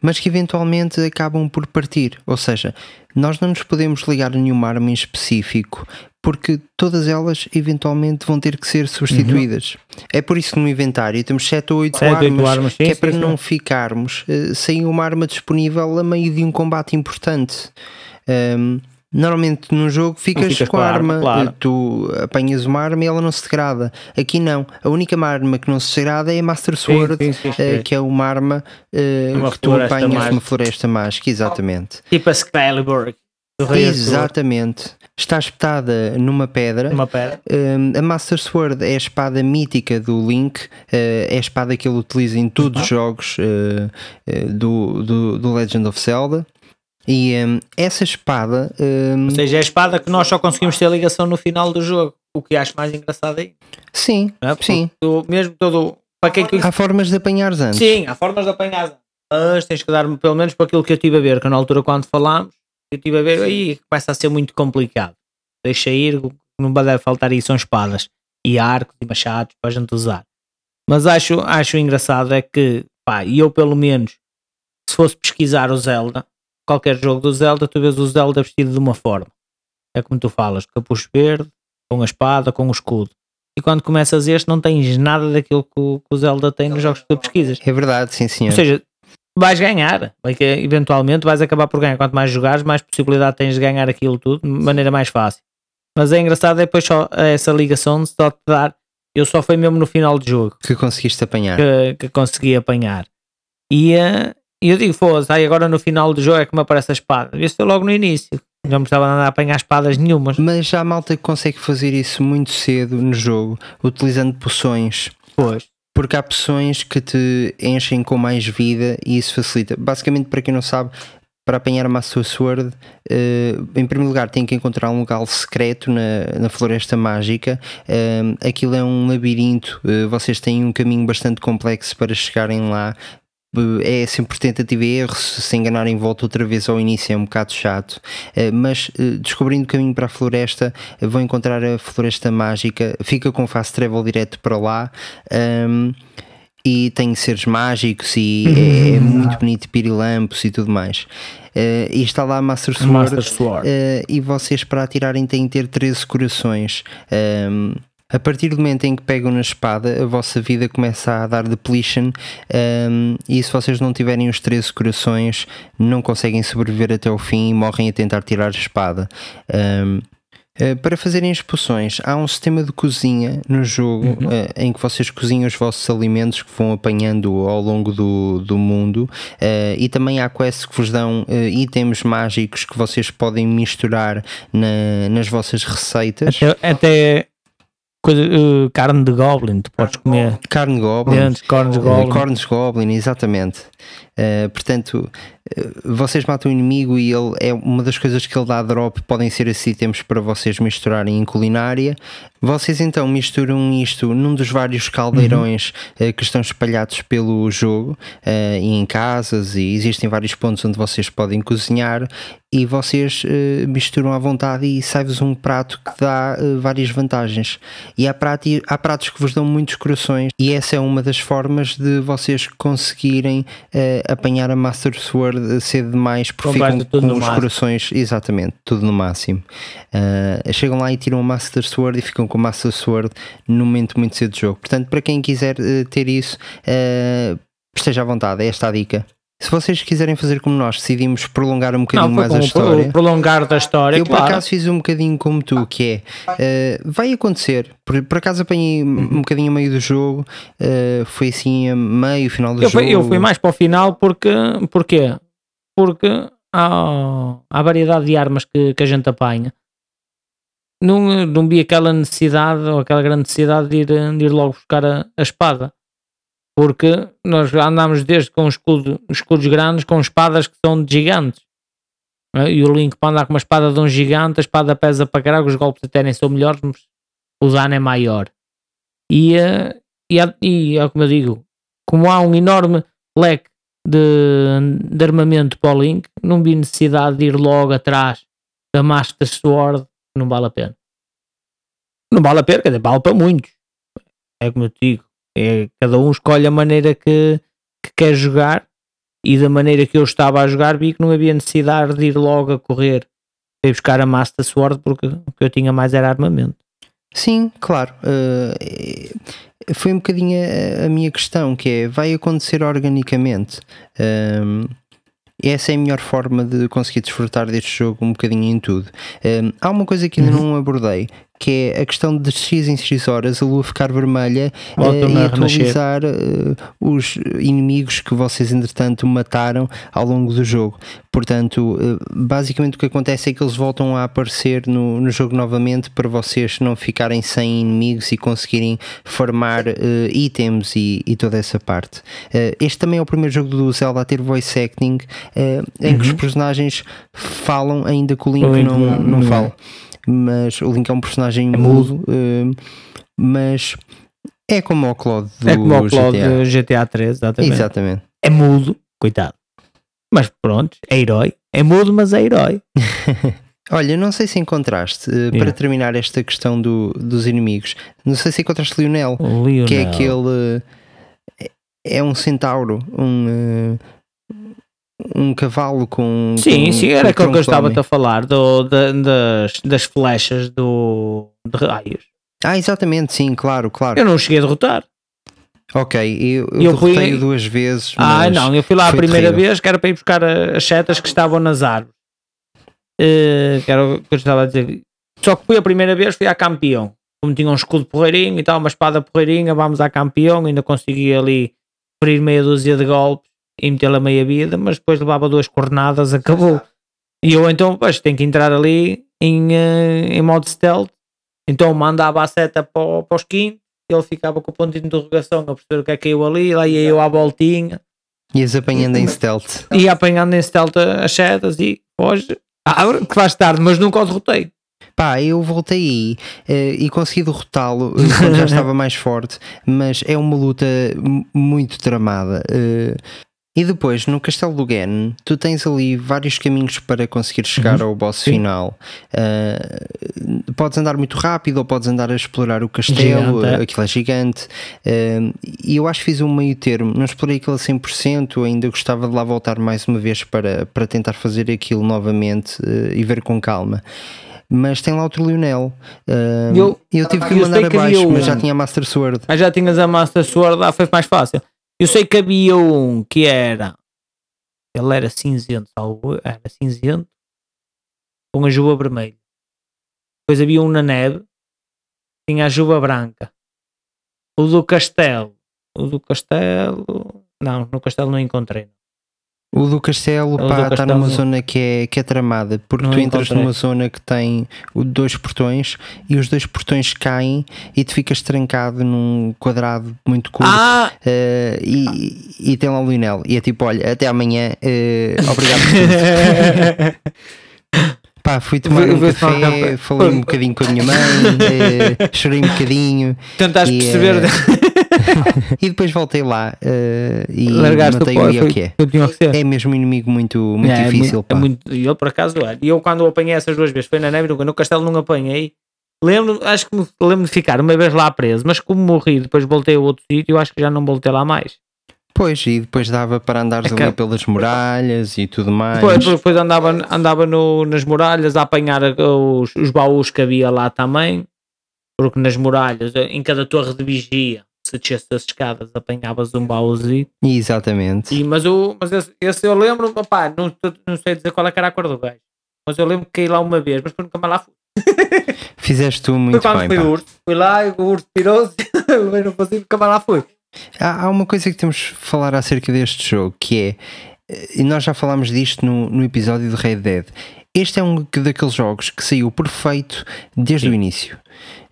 mas que eventualmente acabam por partir. Ou seja, nós não nos podemos ligar a nenhuma arma em específico porque todas elas eventualmente vão ter que ser substituídas. É por isso que no inventário temos 7 ou 8 Sete, oito armas, armas, sim, que é sim, para sim. não ficarmos eh, sem uma arma disponível a meio de um combate importante. Ahm, Normalmente num jogo ficas, ficas com a arma, claro. eh, tu apanhas uma arma e ela não se degrada. Aqui não, a única arma que não se degrada é a Master Sword, sim, sim, sim. eh, que é uma arma Uma que tu apanhas mágica. uma floresta mágica, exatamente. Tipo a Excalibur. Exatamente. Está espetada numa pedra. Uma pedra. Um, a Master Sword é a espada mítica do Link, uh, é a espada que ele utiliza em todos os jogos uh, uh, do, do, do Legend of Zelda. E um, essa espada. um, Ou seja, é a espada que nós só conseguimos ter ligação no final do jogo. O que acho mais engraçado aí. sim, é? Sim. tu- mesmo todo. Para quem conhece. Há formas de apanhares antes. Sim, há formas de apanhar. Mas tens que dar pelo menos para aquilo que eu estive a ver, que na altura quando falámos, eu estive a ver, aí começa a ser muito complicado. Deixa ir, não vai faltar aí, são espadas e arcos e machados para a gente usar. Mas acho, acho engraçado é que, pá, eu pelo menos, se fosse pesquisar o Zelda, qualquer jogo do Zelda, tu vês o Zelda vestido de uma forma. É como tu falas, capucho verde, com a espada, com o escudo. E quando começas este, não tens nada daquilo que o, que o Zelda tem nos jogos que tu pesquisas. É verdade, sim, senhor. Ou seja, vais ganhar, eventualmente vais acabar por ganhar. Quanto mais jogares, mais possibilidade tens de ganhar aquilo tudo de maneira mais fácil. Mas é engraçado, é depois só essa ligação de só te dar. Eu só foi mesmo no final do jogo que conseguiste apanhar. que, que consegui apanhar. E eh, e eu digo, foda-se, aí agora no final do jogo é que me aparece a espada. Isso foi logo no início. Não me estava a andar a apanhar espadas nenhumas. Mas há malta que consegue fazer isso muito cedo no jogo, utilizando poções. Pois. Porque há poções que te enchem com mais vida e isso facilita. Basicamente, para quem não sabe, para apanhar a Master Sword, eh, em primeiro lugar, tem que encontrar um lugar secreto na, na Floresta Mágica. Eh, aquilo é um labirinto, eh, vocês têm um caminho bastante complexo para chegarem lá. É sempre tentativa e erro, se enganarem volta outra vez ao início é um bocado chato, Eh, mas eh, descobrindo o caminho para a floresta, eh, vão encontrar a floresta mágica, fica com fast travel direto para lá. ehm, e tem seres mágicos e é, é muito bonito, pirilampos e tudo mais. Eh, e está lá a Master Sword, Master Sword. eh, e vocês para atirarem têm que ter 13 corações. Ehm, a partir do momento em que pegam na espada, a vossa vida começa a dar depletion ehm, e se vocês não tiverem os 13 corações, não conseguem sobreviver até o fim e morrem a tentar tirar a espada. Ehm, Uh, para fazerem as poções, há um sistema de cozinha no jogo Uhum. uh, em que vocês cozinham os vossos alimentos que vão apanhando ao longo do, do mundo uh, e também há quests que vos dão uh, itens mágicos que vocês podem misturar na- nas vossas receitas. Até, até coisa, eh, carne de goblin, tu podes comer. Carne goblin, Dentes, cornos de uh, goblin. cornos goblin, exatamente. Uh, portanto, uh, vocês matam o inimigo e ele é uma das coisas que ele dá drop. Podem ser esses itens para vocês misturarem em culinária. Vocês então misturam isto num dos vários caldeirões uh, que estão espalhados pelo jogo uh, e em casas. E existem vários pontos onde vocês podem cozinhar. E vocês uh, misturam à vontade e sai-vos um prato que dá uh, várias vantagens. E há, há pratos que vos dão muitos corações, e essa é uma das formas de vocês conseguirem eh, apanhar a Master Sword cedo demais, porque Comprar ficam com no os máximo. corações, exatamente, tudo no máximo. Chegam lá e tiram a Master Sword e ficam com a Master Sword num momento muito cedo do jogo. Portanto, para quem quiser ter isso, esteja à vontade, é esta a dica. Se vocês quiserem fazer como nós, decidimos prolongar um bocadinho Não, mais a história. prolongar da história. Eu por claro. acaso fiz um bocadinho como tu, que é eh, vai acontecer. Por, por acaso apanhei Uhum. um bocadinho a meio do jogo, eh, foi assim a meio, final do eu, jogo. fui, eu fui mais para o final porque porquê? Porque há, há variedade de armas que, que a gente apanha. Não, não vi aquela necessidade ou aquela grande necessidade de ir, de ir logo buscar a, a espada. Porque nós andámos desde com escudo, escudos grandes com espadas que são de gigantes. é? E o Link para andar com uma espada de um gigante, a espada pesa para caralho, os golpes até nem são melhores, mas o dano é maior. E, eh, e, e é como eu digo, como há um enorme leque de, de armamento para o Link, não vi necessidade de ir logo atrás da Master Sword, não vale a pena. Não vale a pena, quer dizer, vale para muitos. É como eu digo, é, cada um escolhe a maneira que, que quer jogar e da maneira que eu estava a jogar vi que não havia necessidade de ir logo a correr para ir buscar a Master Sword porque o que eu tinha mais era armamento. Sim, claro. eh, foi um bocadinho a, a minha questão, que é, vai acontecer organicamente. Ahm, essa é a melhor forma de conseguir desfrutar deste jogo um bocadinho em tudo. Ahm, há uma coisa que ainda Uhum. não abordei, que é a questão de X em X horas a lua ficar vermelha Volta a e atualizar eh, os inimigos que vocês entretanto mataram ao longo do jogo. Portanto, eh, basicamente o que acontece é que eles voltam a aparecer no, no jogo novamente para vocês não ficarem sem inimigos e conseguirem farmar eh, itens e, e toda essa parte. Este também é o primeiro jogo do Zelda a ter voice acting em que os personagens falam, ainda que o Link Uhum. O Link não, não- não não é. Mas o Link é um personagem É mudo, eh, mas é como o Claude do é como o Claude GTA. do GTA 3, exatamente. Exatamente. É mudo, coitado. Mas pronto, é herói. É mudo, mas é herói. <laughs> Olha, não sei se encontraste, para Yeah. terminar esta questão do, dos inimigos, não sei se encontraste Lionel, Lionel. que é aquele. eh, É um centauro, um. eh, um cavalo com. Sim, com- sim, era aquele que eu de estava-te a falar do, da- das, das flechas do, de raios. Ah, exatamente, sim, claro, claro. Eu não cheguei a derrotar. Ok, eu, eu, Eu fui- duas vezes. Ah, não, eu fui lá a primeira terrível. vez que era para ir buscar as setas que estavam nas árvores. Eh, que era o que eu estava a dizer. Só que fui a primeira vez, fui à campeão. Como tinha um escudo porreirinho e tal, uma espada porreirinha, vamos à campeão. Ainda consegui ali ferir meia dúzia de golpes e metê-la meia vida, mas depois levava duas coordenadas, acabou. E eu então, pois, tenho que entrar ali em, eh, em modo stealth. Então mandava a seta para, o- para os quintos, ele ficava com o ponto de interrogação a perceber o que é que caiu ali, lá ia eu à voltinha Ias apanhando em stealth. ia apanhando em stealth as setas e foge. Ah, que faz tarde, mas nunca o derrotei. Pá, eu voltei aí eh, e consegui derrotá-lo eh, quando já <laughs> estava mais forte, mas é uma luta muito tramada. eh. E depois, no Castelo do Ganon, tu tens ali vários caminhos para conseguir chegar ao boss final. Eh, podes andar muito rápido ou podes andar a explorar o castelo, Gigante, é. aquilo é gigante. eh, e eu acho que fiz um meio termo, não explorei aquilo a 100%, ainda gostava de lá voltar mais uma vez para, para tentar fazer aquilo novamente eh, e ver com calma. Mas tem lá outro Lionel. eh, Eu- eu, tive que eu mandar abaixo, mas um- já tinha Master Sword. Mas já tinhas a Master Sword, lá foi mais fácil. Eu sei que havia um que era. Ele era cinzento, era cinzento com a juba vermelha. Depois havia um na neve, tinha a juba branca. O do castelo. O do castelo. Não, no castelo não encontrei. O do castelo O do pá, está numa não- zona que é, que é tramada, porque Não tu entras encontrei. numa zona que tem dois portões e os dois portões caem e tu ficas trancado num quadrado muito curto. Ah! eh, e, e tem lá o Lionel. E é tipo: olha, até amanhã, eh, obrigado por tudo. <laughs> <laughs> Pá, fui tomar um café, falei um bocadinho com a minha mãe, eh, chorei um bocadinho. <laughs> Tentaste E, perceber. eh, <laughs> e depois voltei lá eh, e Largaste matei o o é que é. É mesmo um inimigo muito, muito É, é difícil. pá. é muito- e eu por acaso é. E eu quando o apanhei essas duas vezes, foi na neve, no castelo não apanhei. Lembro, acho que lembro de ficar uma vez lá preso, mas como morri, depois voltei a outro sítio, acho que já não voltei lá mais. Pois, e depois dava para andares É ali pelas muralhas e tudo mais. Depois, depois andava, andava no- nas muralhas a apanhar os, os baús que havia lá também, porque nas muralhas, em cada torre de vigia, se descesse as escadas, apanhavas um baúzinho. Exatamente. E, mas o, mas esse, esse eu lembro, opá, não, não sei dizer qual é que era a cor do gajo, mas eu lembro que caí lá uma vez, mas nunca mais lá fui. Fizeste tu muito bem. fui urso, fui lá e o urso tirou-se, <laughs> não consigo, nunca mais lá fui. Há, há uma coisa que temos de falar acerca deste jogo que é, eh, e nós já falámos disto no, no episódio de Red Dead. Este é um daqueles jogos que saiu perfeito desde o início.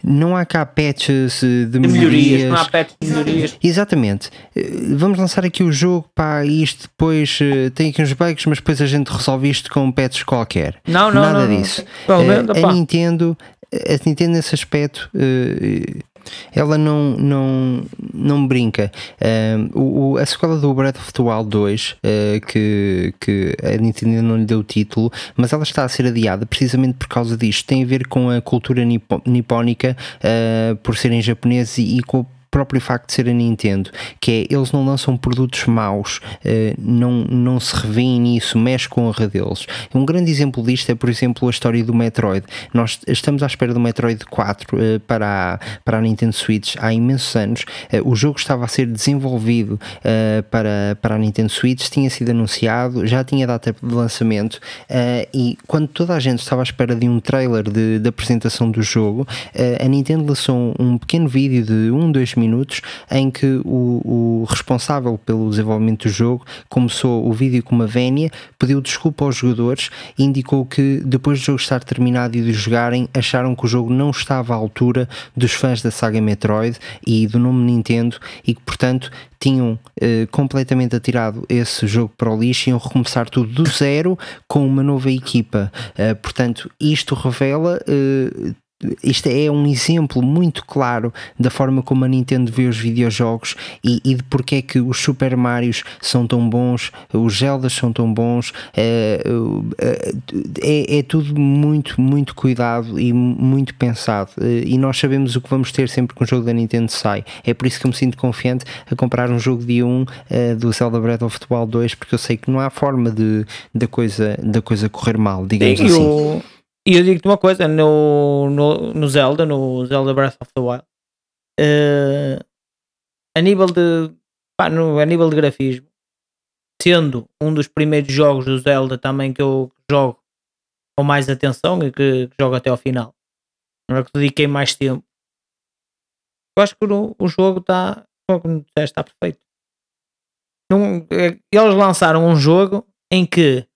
Não há cá patches eh, de, De melhorias. melhorias, não há patch de melhorias. Exatamente. Eh, Vamos lançar aqui o jogo, pá, isto depois tem aqui uns bugs, mas depois a gente resolve isto com patches qualquer. Não, não, Nada não, não. disso. Opá. a Nintendo, a Nintendo nesse aspecto, eh, ela não, não, não brinca. Eh, o, a sequela do Breath of the Wild 2, eh, que, que a Nintendo não lhe deu o título, mas ela está a ser adiada precisamente por causa disto. Tem a ver com a cultura nipónica, eh, por serem japoneses e, e com a próprio facto de ser a Nintendo, que é eles não lançam produtos maus, uh, não, não se revêem nisso, mexe com a honra deles. Um grande exemplo disto é, por exemplo, a história do Metroid. Nós estamos à espera do Metroid 4 uh, para, a, para a Nintendo Switch há imensos anos. Uh, o jogo estava a ser desenvolvido para, para a Nintendo Switch, tinha sido anunciado, já tinha data de lançamento e quando toda a gente estava à espera de um trailer de, de apresentação do jogo, a Nintendo lançou um pequeno vídeo de 1, um, 2 minutos em que o, o responsável pelo desenvolvimento do jogo começou o vídeo com uma vénia, pediu desculpa aos jogadores e indicou que depois do jogo estar terminado e de jogarem, acharam que o jogo não estava à altura dos fãs da saga Metroid e do nome Nintendo e que, portanto, tinham eh, completamente atirado esse jogo para o lixo e iam recomeçar tudo do zero com uma nova equipa. Uh, portanto, isto revela uh, isto é um exemplo muito claro da forma como a Nintendo vê os videojogos e, e de porque é que os Super Marios são tão bons, os Zeldas são tão bons, é, é, é, tudo muito, muito cuidado e muito pensado. E nós sabemos o que vamos ter sempre que um jogo da Nintendo sai. É por isso que eu me sinto confiante a comprar um jogo de 1 um, do Zelda Breath of the Wild 2, porque eu sei que não há forma de da coisa, da coisa correr mal, digamos Sim, assim. O e eu digo-te uma coisa, no, no, no, Zelda, no Zelda Breath of the Wild, uh, a nível de pá, no, a nível de grafismo, sendo um dos primeiros jogos do Zelda também que eu jogo com mais atenção e que, que jogo até ao final, não é que dediquei mais tempo. Eu acho que o, o jogo está, como disseste, está perfeito. Não, é, eles lançaram um jogo em que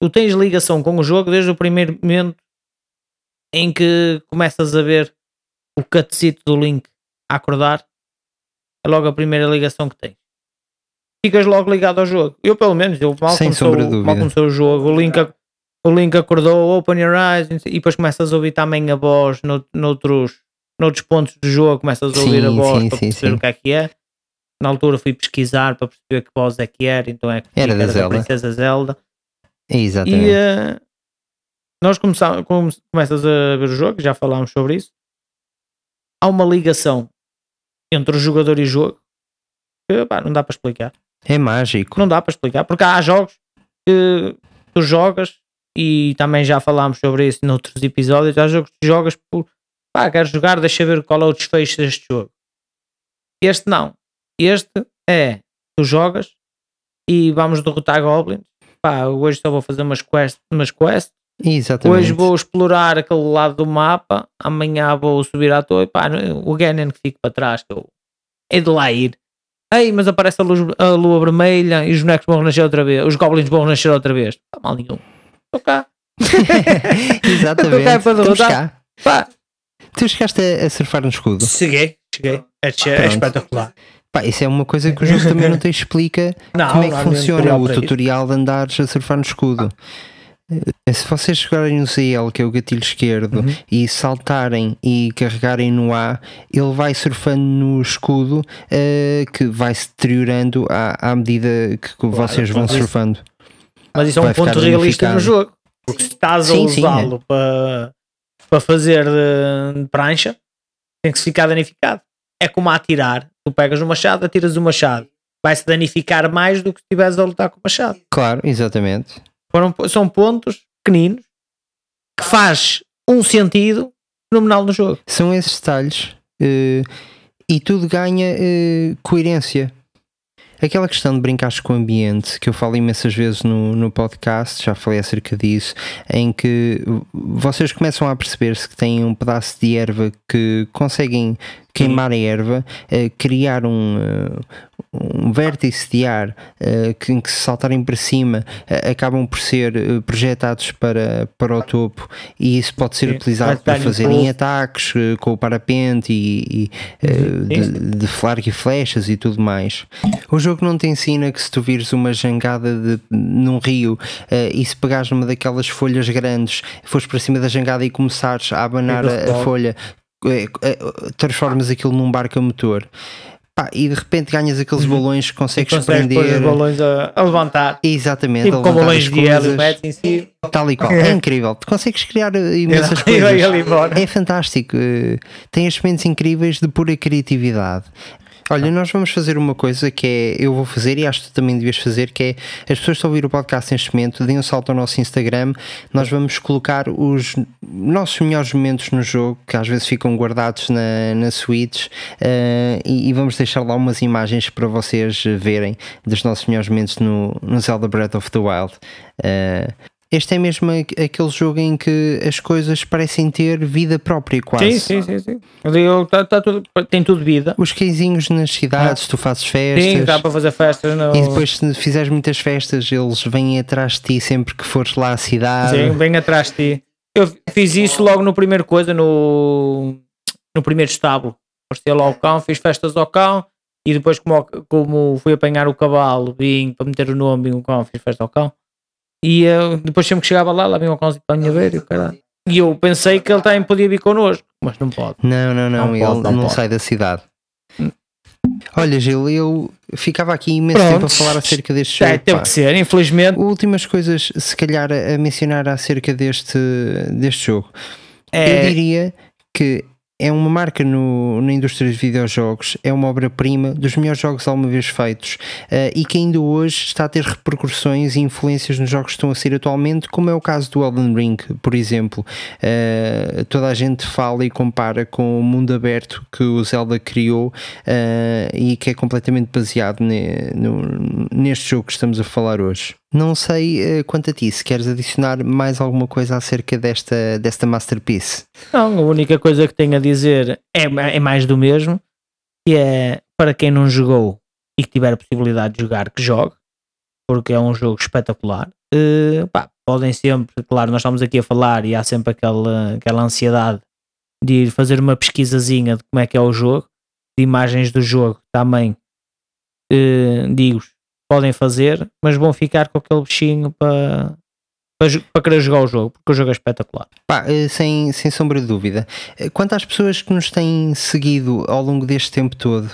tu tens ligação com o jogo desde o primeiro momento em que começas a ver o cutscene do Link a acordar. É logo a primeira ligação que tens. Ficas logo ligado ao jogo. Eu, pelo menos, eu mal, começou, mal começou o jogo, o Link, o Link acordou, open your eyes, e depois começas a ouvir também a voz no, noutros, noutros pontos do jogo, começas a ouvir sim, a voz sim, para sim, perceber o que é que é. Na altura fui pesquisar para perceber que voz é que era, então é que era, da, era da Princesa Zelda. Exatamente. E, uh, nós começamos, começas a ver o jogo, já falámos sobre isso. Há uma ligação entre o jogador e o jogo que pá, não dá para explicar. É mágico. Não dá para explicar, porque há jogos que tu jogas e também já falámos sobre isso noutros episódios. Há jogos que jogas por pá, quero jogar, deixa ver qual é o desfecho deste jogo. Este não. Este é tu jogas e vamos derrotar goblins pá, hoje só vou fazer umas quests, umas quests. Exatamente. Hoje vou explorar aquele lado do mapa, amanhã vou subir à torre, pá, o Ganon que fica para trás, que eu é de lá ir. Ei, mas aparece a, luz, a lua vermelha e os bonecos vão nascer outra vez, os goblins vão nascer outra vez. Tá mal nenhum. Estou cá. <laughs> Exatamente. Estou cá para derrotar. Pá. Tu chegaste a, a surfar no escudo? Cheguei, cheguei. É, é espetacular. Pá, isso é uma coisa que o jogo também não te explica <laughs> não, como é que funciona o tutorial de andares a surfar no escudo. Eh, se vocês jogarem no CL, que é o gatilho esquerdo, uhum. e saltarem e carregarem no A, ele vai surfando no escudo uh, que vai se deteriorando à, à medida que claro, vocês vão surfando. Mas isso é um ponto realista no jogo. Porque se estás sim, a usá-lo é. para, para fazer de, de prancha, tem que se ficar danificado. É como a atirar tu pegas o machado, atiras o machado. Vai-se danificar mais do que se estiveres a lutar com o machado. Claro, exatamente. Foram, são pontos pequeninos que faz um sentido fenomenal no jogo. São esses detalhes uh, e tudo ganha uh, coerência. Aquela questão de brincares com o ambiente, que eu falo imensas vezes no, no podcast, já falei acerca disso, em que vocês começam a perceber-se que têm um pedaço de erva que conseguem queimar a erva, uh, criar um, uh, um vértice de ar uh, que, em que se saltarem para cima acabam por ser projetados para, para o topo e isso pode ser Sim. utilizado para fazerem ataques com o parapente e, e uhum. de, de e flechas e tudo mais. O jogo não te ensina que se tu vires uma jangada de, num rio e se pegares numa daquelas folhas grandes, fores para cima da jangada e começares a abanar a, a folha, transformas aquilo num barco a motor. Pá, e de repente ganhas aqueles balões que consegues, Uhum. Consegues pôr os prender. balões a, a levantar. Exatamente, Tipo a com levantar balões as de hélio, em si. tal e qual. É incrível. Tu consegues criar eh, imensas <laughs> E coisas. É fantástico. eh, Tem estes momentos incríveis de pura criatividade. Olha, nós vamos fazer uma coisa que é, eu vou fazer e acho que tu também devias fazer, que é as pessoas que ouvir o podcast neste momento, deem um salto ao nosso Instagram, nós vamos colocar os nossos melhores momentos no jogo, que às vezes ficam guardados na, na Switch, eh, e, e vamos deixar lá umas imagens para vocês verem dos nossos melhores momentos no, no Zelda Breath of the Wild. Eh, este é mesmo aquele jogo em que as coisas parecem ter vida própria, quase. Sim, sim, sim, sim. Tá- tá tudo- tem tudo vida. Os caisinhos nas cidades, tu fazes festas. Sim, dá para fazer festas. No... E depois, se fizeres muitas festas, eles vêm atrás de ti sempre que fores lá à cidade. Sim, bem atrás de ti. Eu fiz isso logo no primeiro coisa, no, no primeiro estábulo. Postei lá o cão, fiz festas ao cão e depois, como, como fui apanhar o cavalo, vim para meter o nome o cão, fiz festa ao cão. E eu, depois, sempre que chegava lá, lá vinha o cãozinho para a minha beira e o caralho. E eu pensei que ele também podia vir connosco, mas não pode. Não, não, não, Não ele pode, não não pode. sai da cidade. Olha, Gil, eu ficava aqui imenso Pronto. tempo a falar acerca deste Já jogo. teve pá. que ser, infelizmente. Últimas coisas, se calhar, a mencionar acerca deste, deste jogo. Eu É, diria que é uma marca no, na indústria de videojogos, é uma obra-prima dos melhores jogos alguma vez feitos eh, e que ainda hoje está a ter repercussões e influências nos jogos que estão a sair atualmente, como é o caso do Elden Ring, por exemplo. Eh, toda a gente fala e compara com o mundo aberto que o Zelda criou eh, e que é completamente baseado ne- no- neste jogo que estamos a falar hoje. Não sei eh, quanto a ti, se queres adicionar mais alguma coisa acerca desta, desta masterpiece. Não, a única coisa que tenho a dizer é, é mais do mesmo, que é para quem não jogou e que tiver a possibilidade de jogar, que jogue, porque é um jogo espetacular. Eh, pá, podem sempre, claro, nós estamos aqui a falar e há sempre aquela, aquela ansiedade de ir fazer uma pesquisazinha de como é que é o jogo, de imagens do jogo também, eh, digo podem fazer, mas vão ficar com aquele bichinho para, para, para querer jogar o jogo, porque o jogo é espetacular. Pá, eh, sem, sem sombra de dúvida. Eh, Quanto às pessoas que nos têm seguido ao longo deste tempo todo,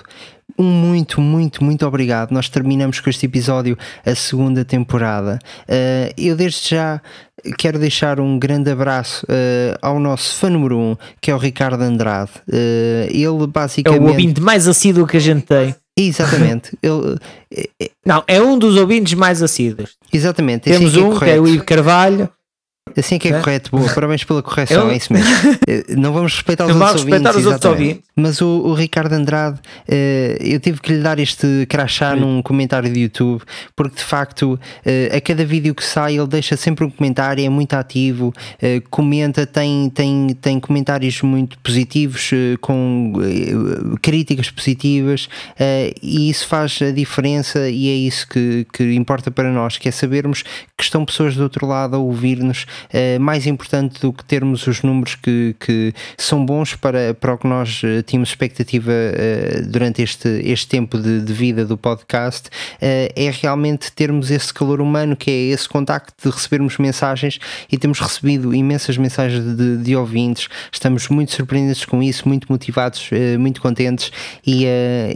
um muito, muito, muito obrigado. Nós terminamos com este episódio a segunda temporada. Eh, eu desde já quero deixar um grande abraço ao nosso fã número um, que é o Ricardo Andrade. Ele É o basicamente. ouvinte mais assíduo que a gente tem. Exatamente. <laughs> eh, eh, Não, é um dos ouvintes mais assíduos. exatamente. Temos que é um, que é o Ivo Carvalho. Assim é que é É? correto, boa, <laughs> parabéns pela correção, Eu- é isso mesmo. <laughs> Eh, Não vamos respeitar os outros respeitar ouvintes, os outros ouvintes. Mas o, o Ricardo Andrade, eh, eu tive que lhe dar este crachá num comentário de YouTube, porque de facto, eh, a cada vídeo que sai, ele deixa sempre um comentário, é muito ativo, comenta, tem, tem, tem comentários muito positivos, com críticas positivas, e isso faz a diferença, e é isso que, que importa para nós, que é sabermos que estão pessoas do outro lado a ouvir-nos, eh, mais importante do que termos os números que, que são bons para, para o que nós eh, tínhamos expectativa eh, durante este, este tempo de, de vida do podcast, é realmente termos esse calor humano, que é esse contacto de recebermos mensagens e temos recebido imensas mensagens de, de ouvintes, estamos muito surpreendidos com isso, muito motivados, muito contentes e,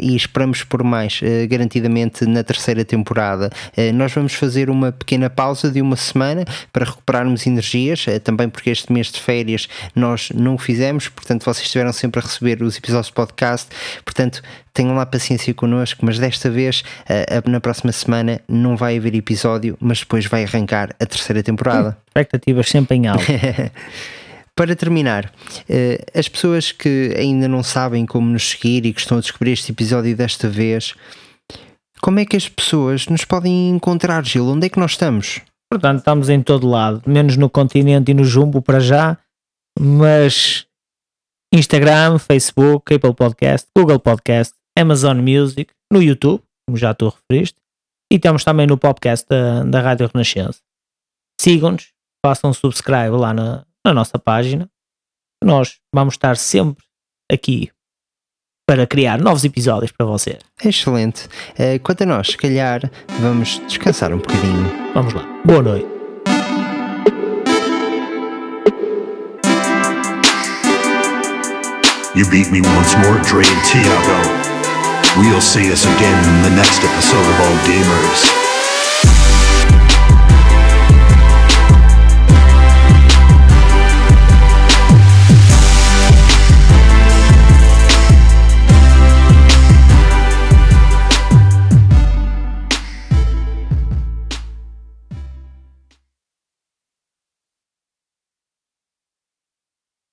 e esperamos por mais, garantidamente na terceira temporada. Nós vamos fazer uma pequena pausa de uma semana para recuperarmos energias, eh, também porque este mês de férias nós não o fizemos, portanto vocês estiveram sempre a receber os episódios do podcast, portanto tenham lá paciência connosco, mas desta vez, eh, na próxima semana, não vai haver episódio, mas depois vai arrancar a terceira temporada. Expectativas sempre em alta. <laughs> Para terminar, eh, as pessoas que ainda não sabem como nos seguir e que estão a descobrir este episódio desta vez, como é que as pessoas nos podem encontrar, Gil? Onde é que nós estamos? Portanto, estamos em todo lado, menos no continente e no Jumbo para já, mas Instagram, Facebook, Apple Podcast, Google Podcast, Amazon Music, no YouTube, como já tu referiste, e temos também no podcast da, da Rádio Renascença. Sigam-nos, façam subscribe lá na, na nossa página. Nós vamos estar sempre aqui para criar novos episódios para você. Excelente. Eh, Quanto a nós, se calhar, vamos descansar um bocadinho. Vamos lá. Boa noite. You beat me once more, Dre and Tiago. We'll see us again in the next episode of All Gamers.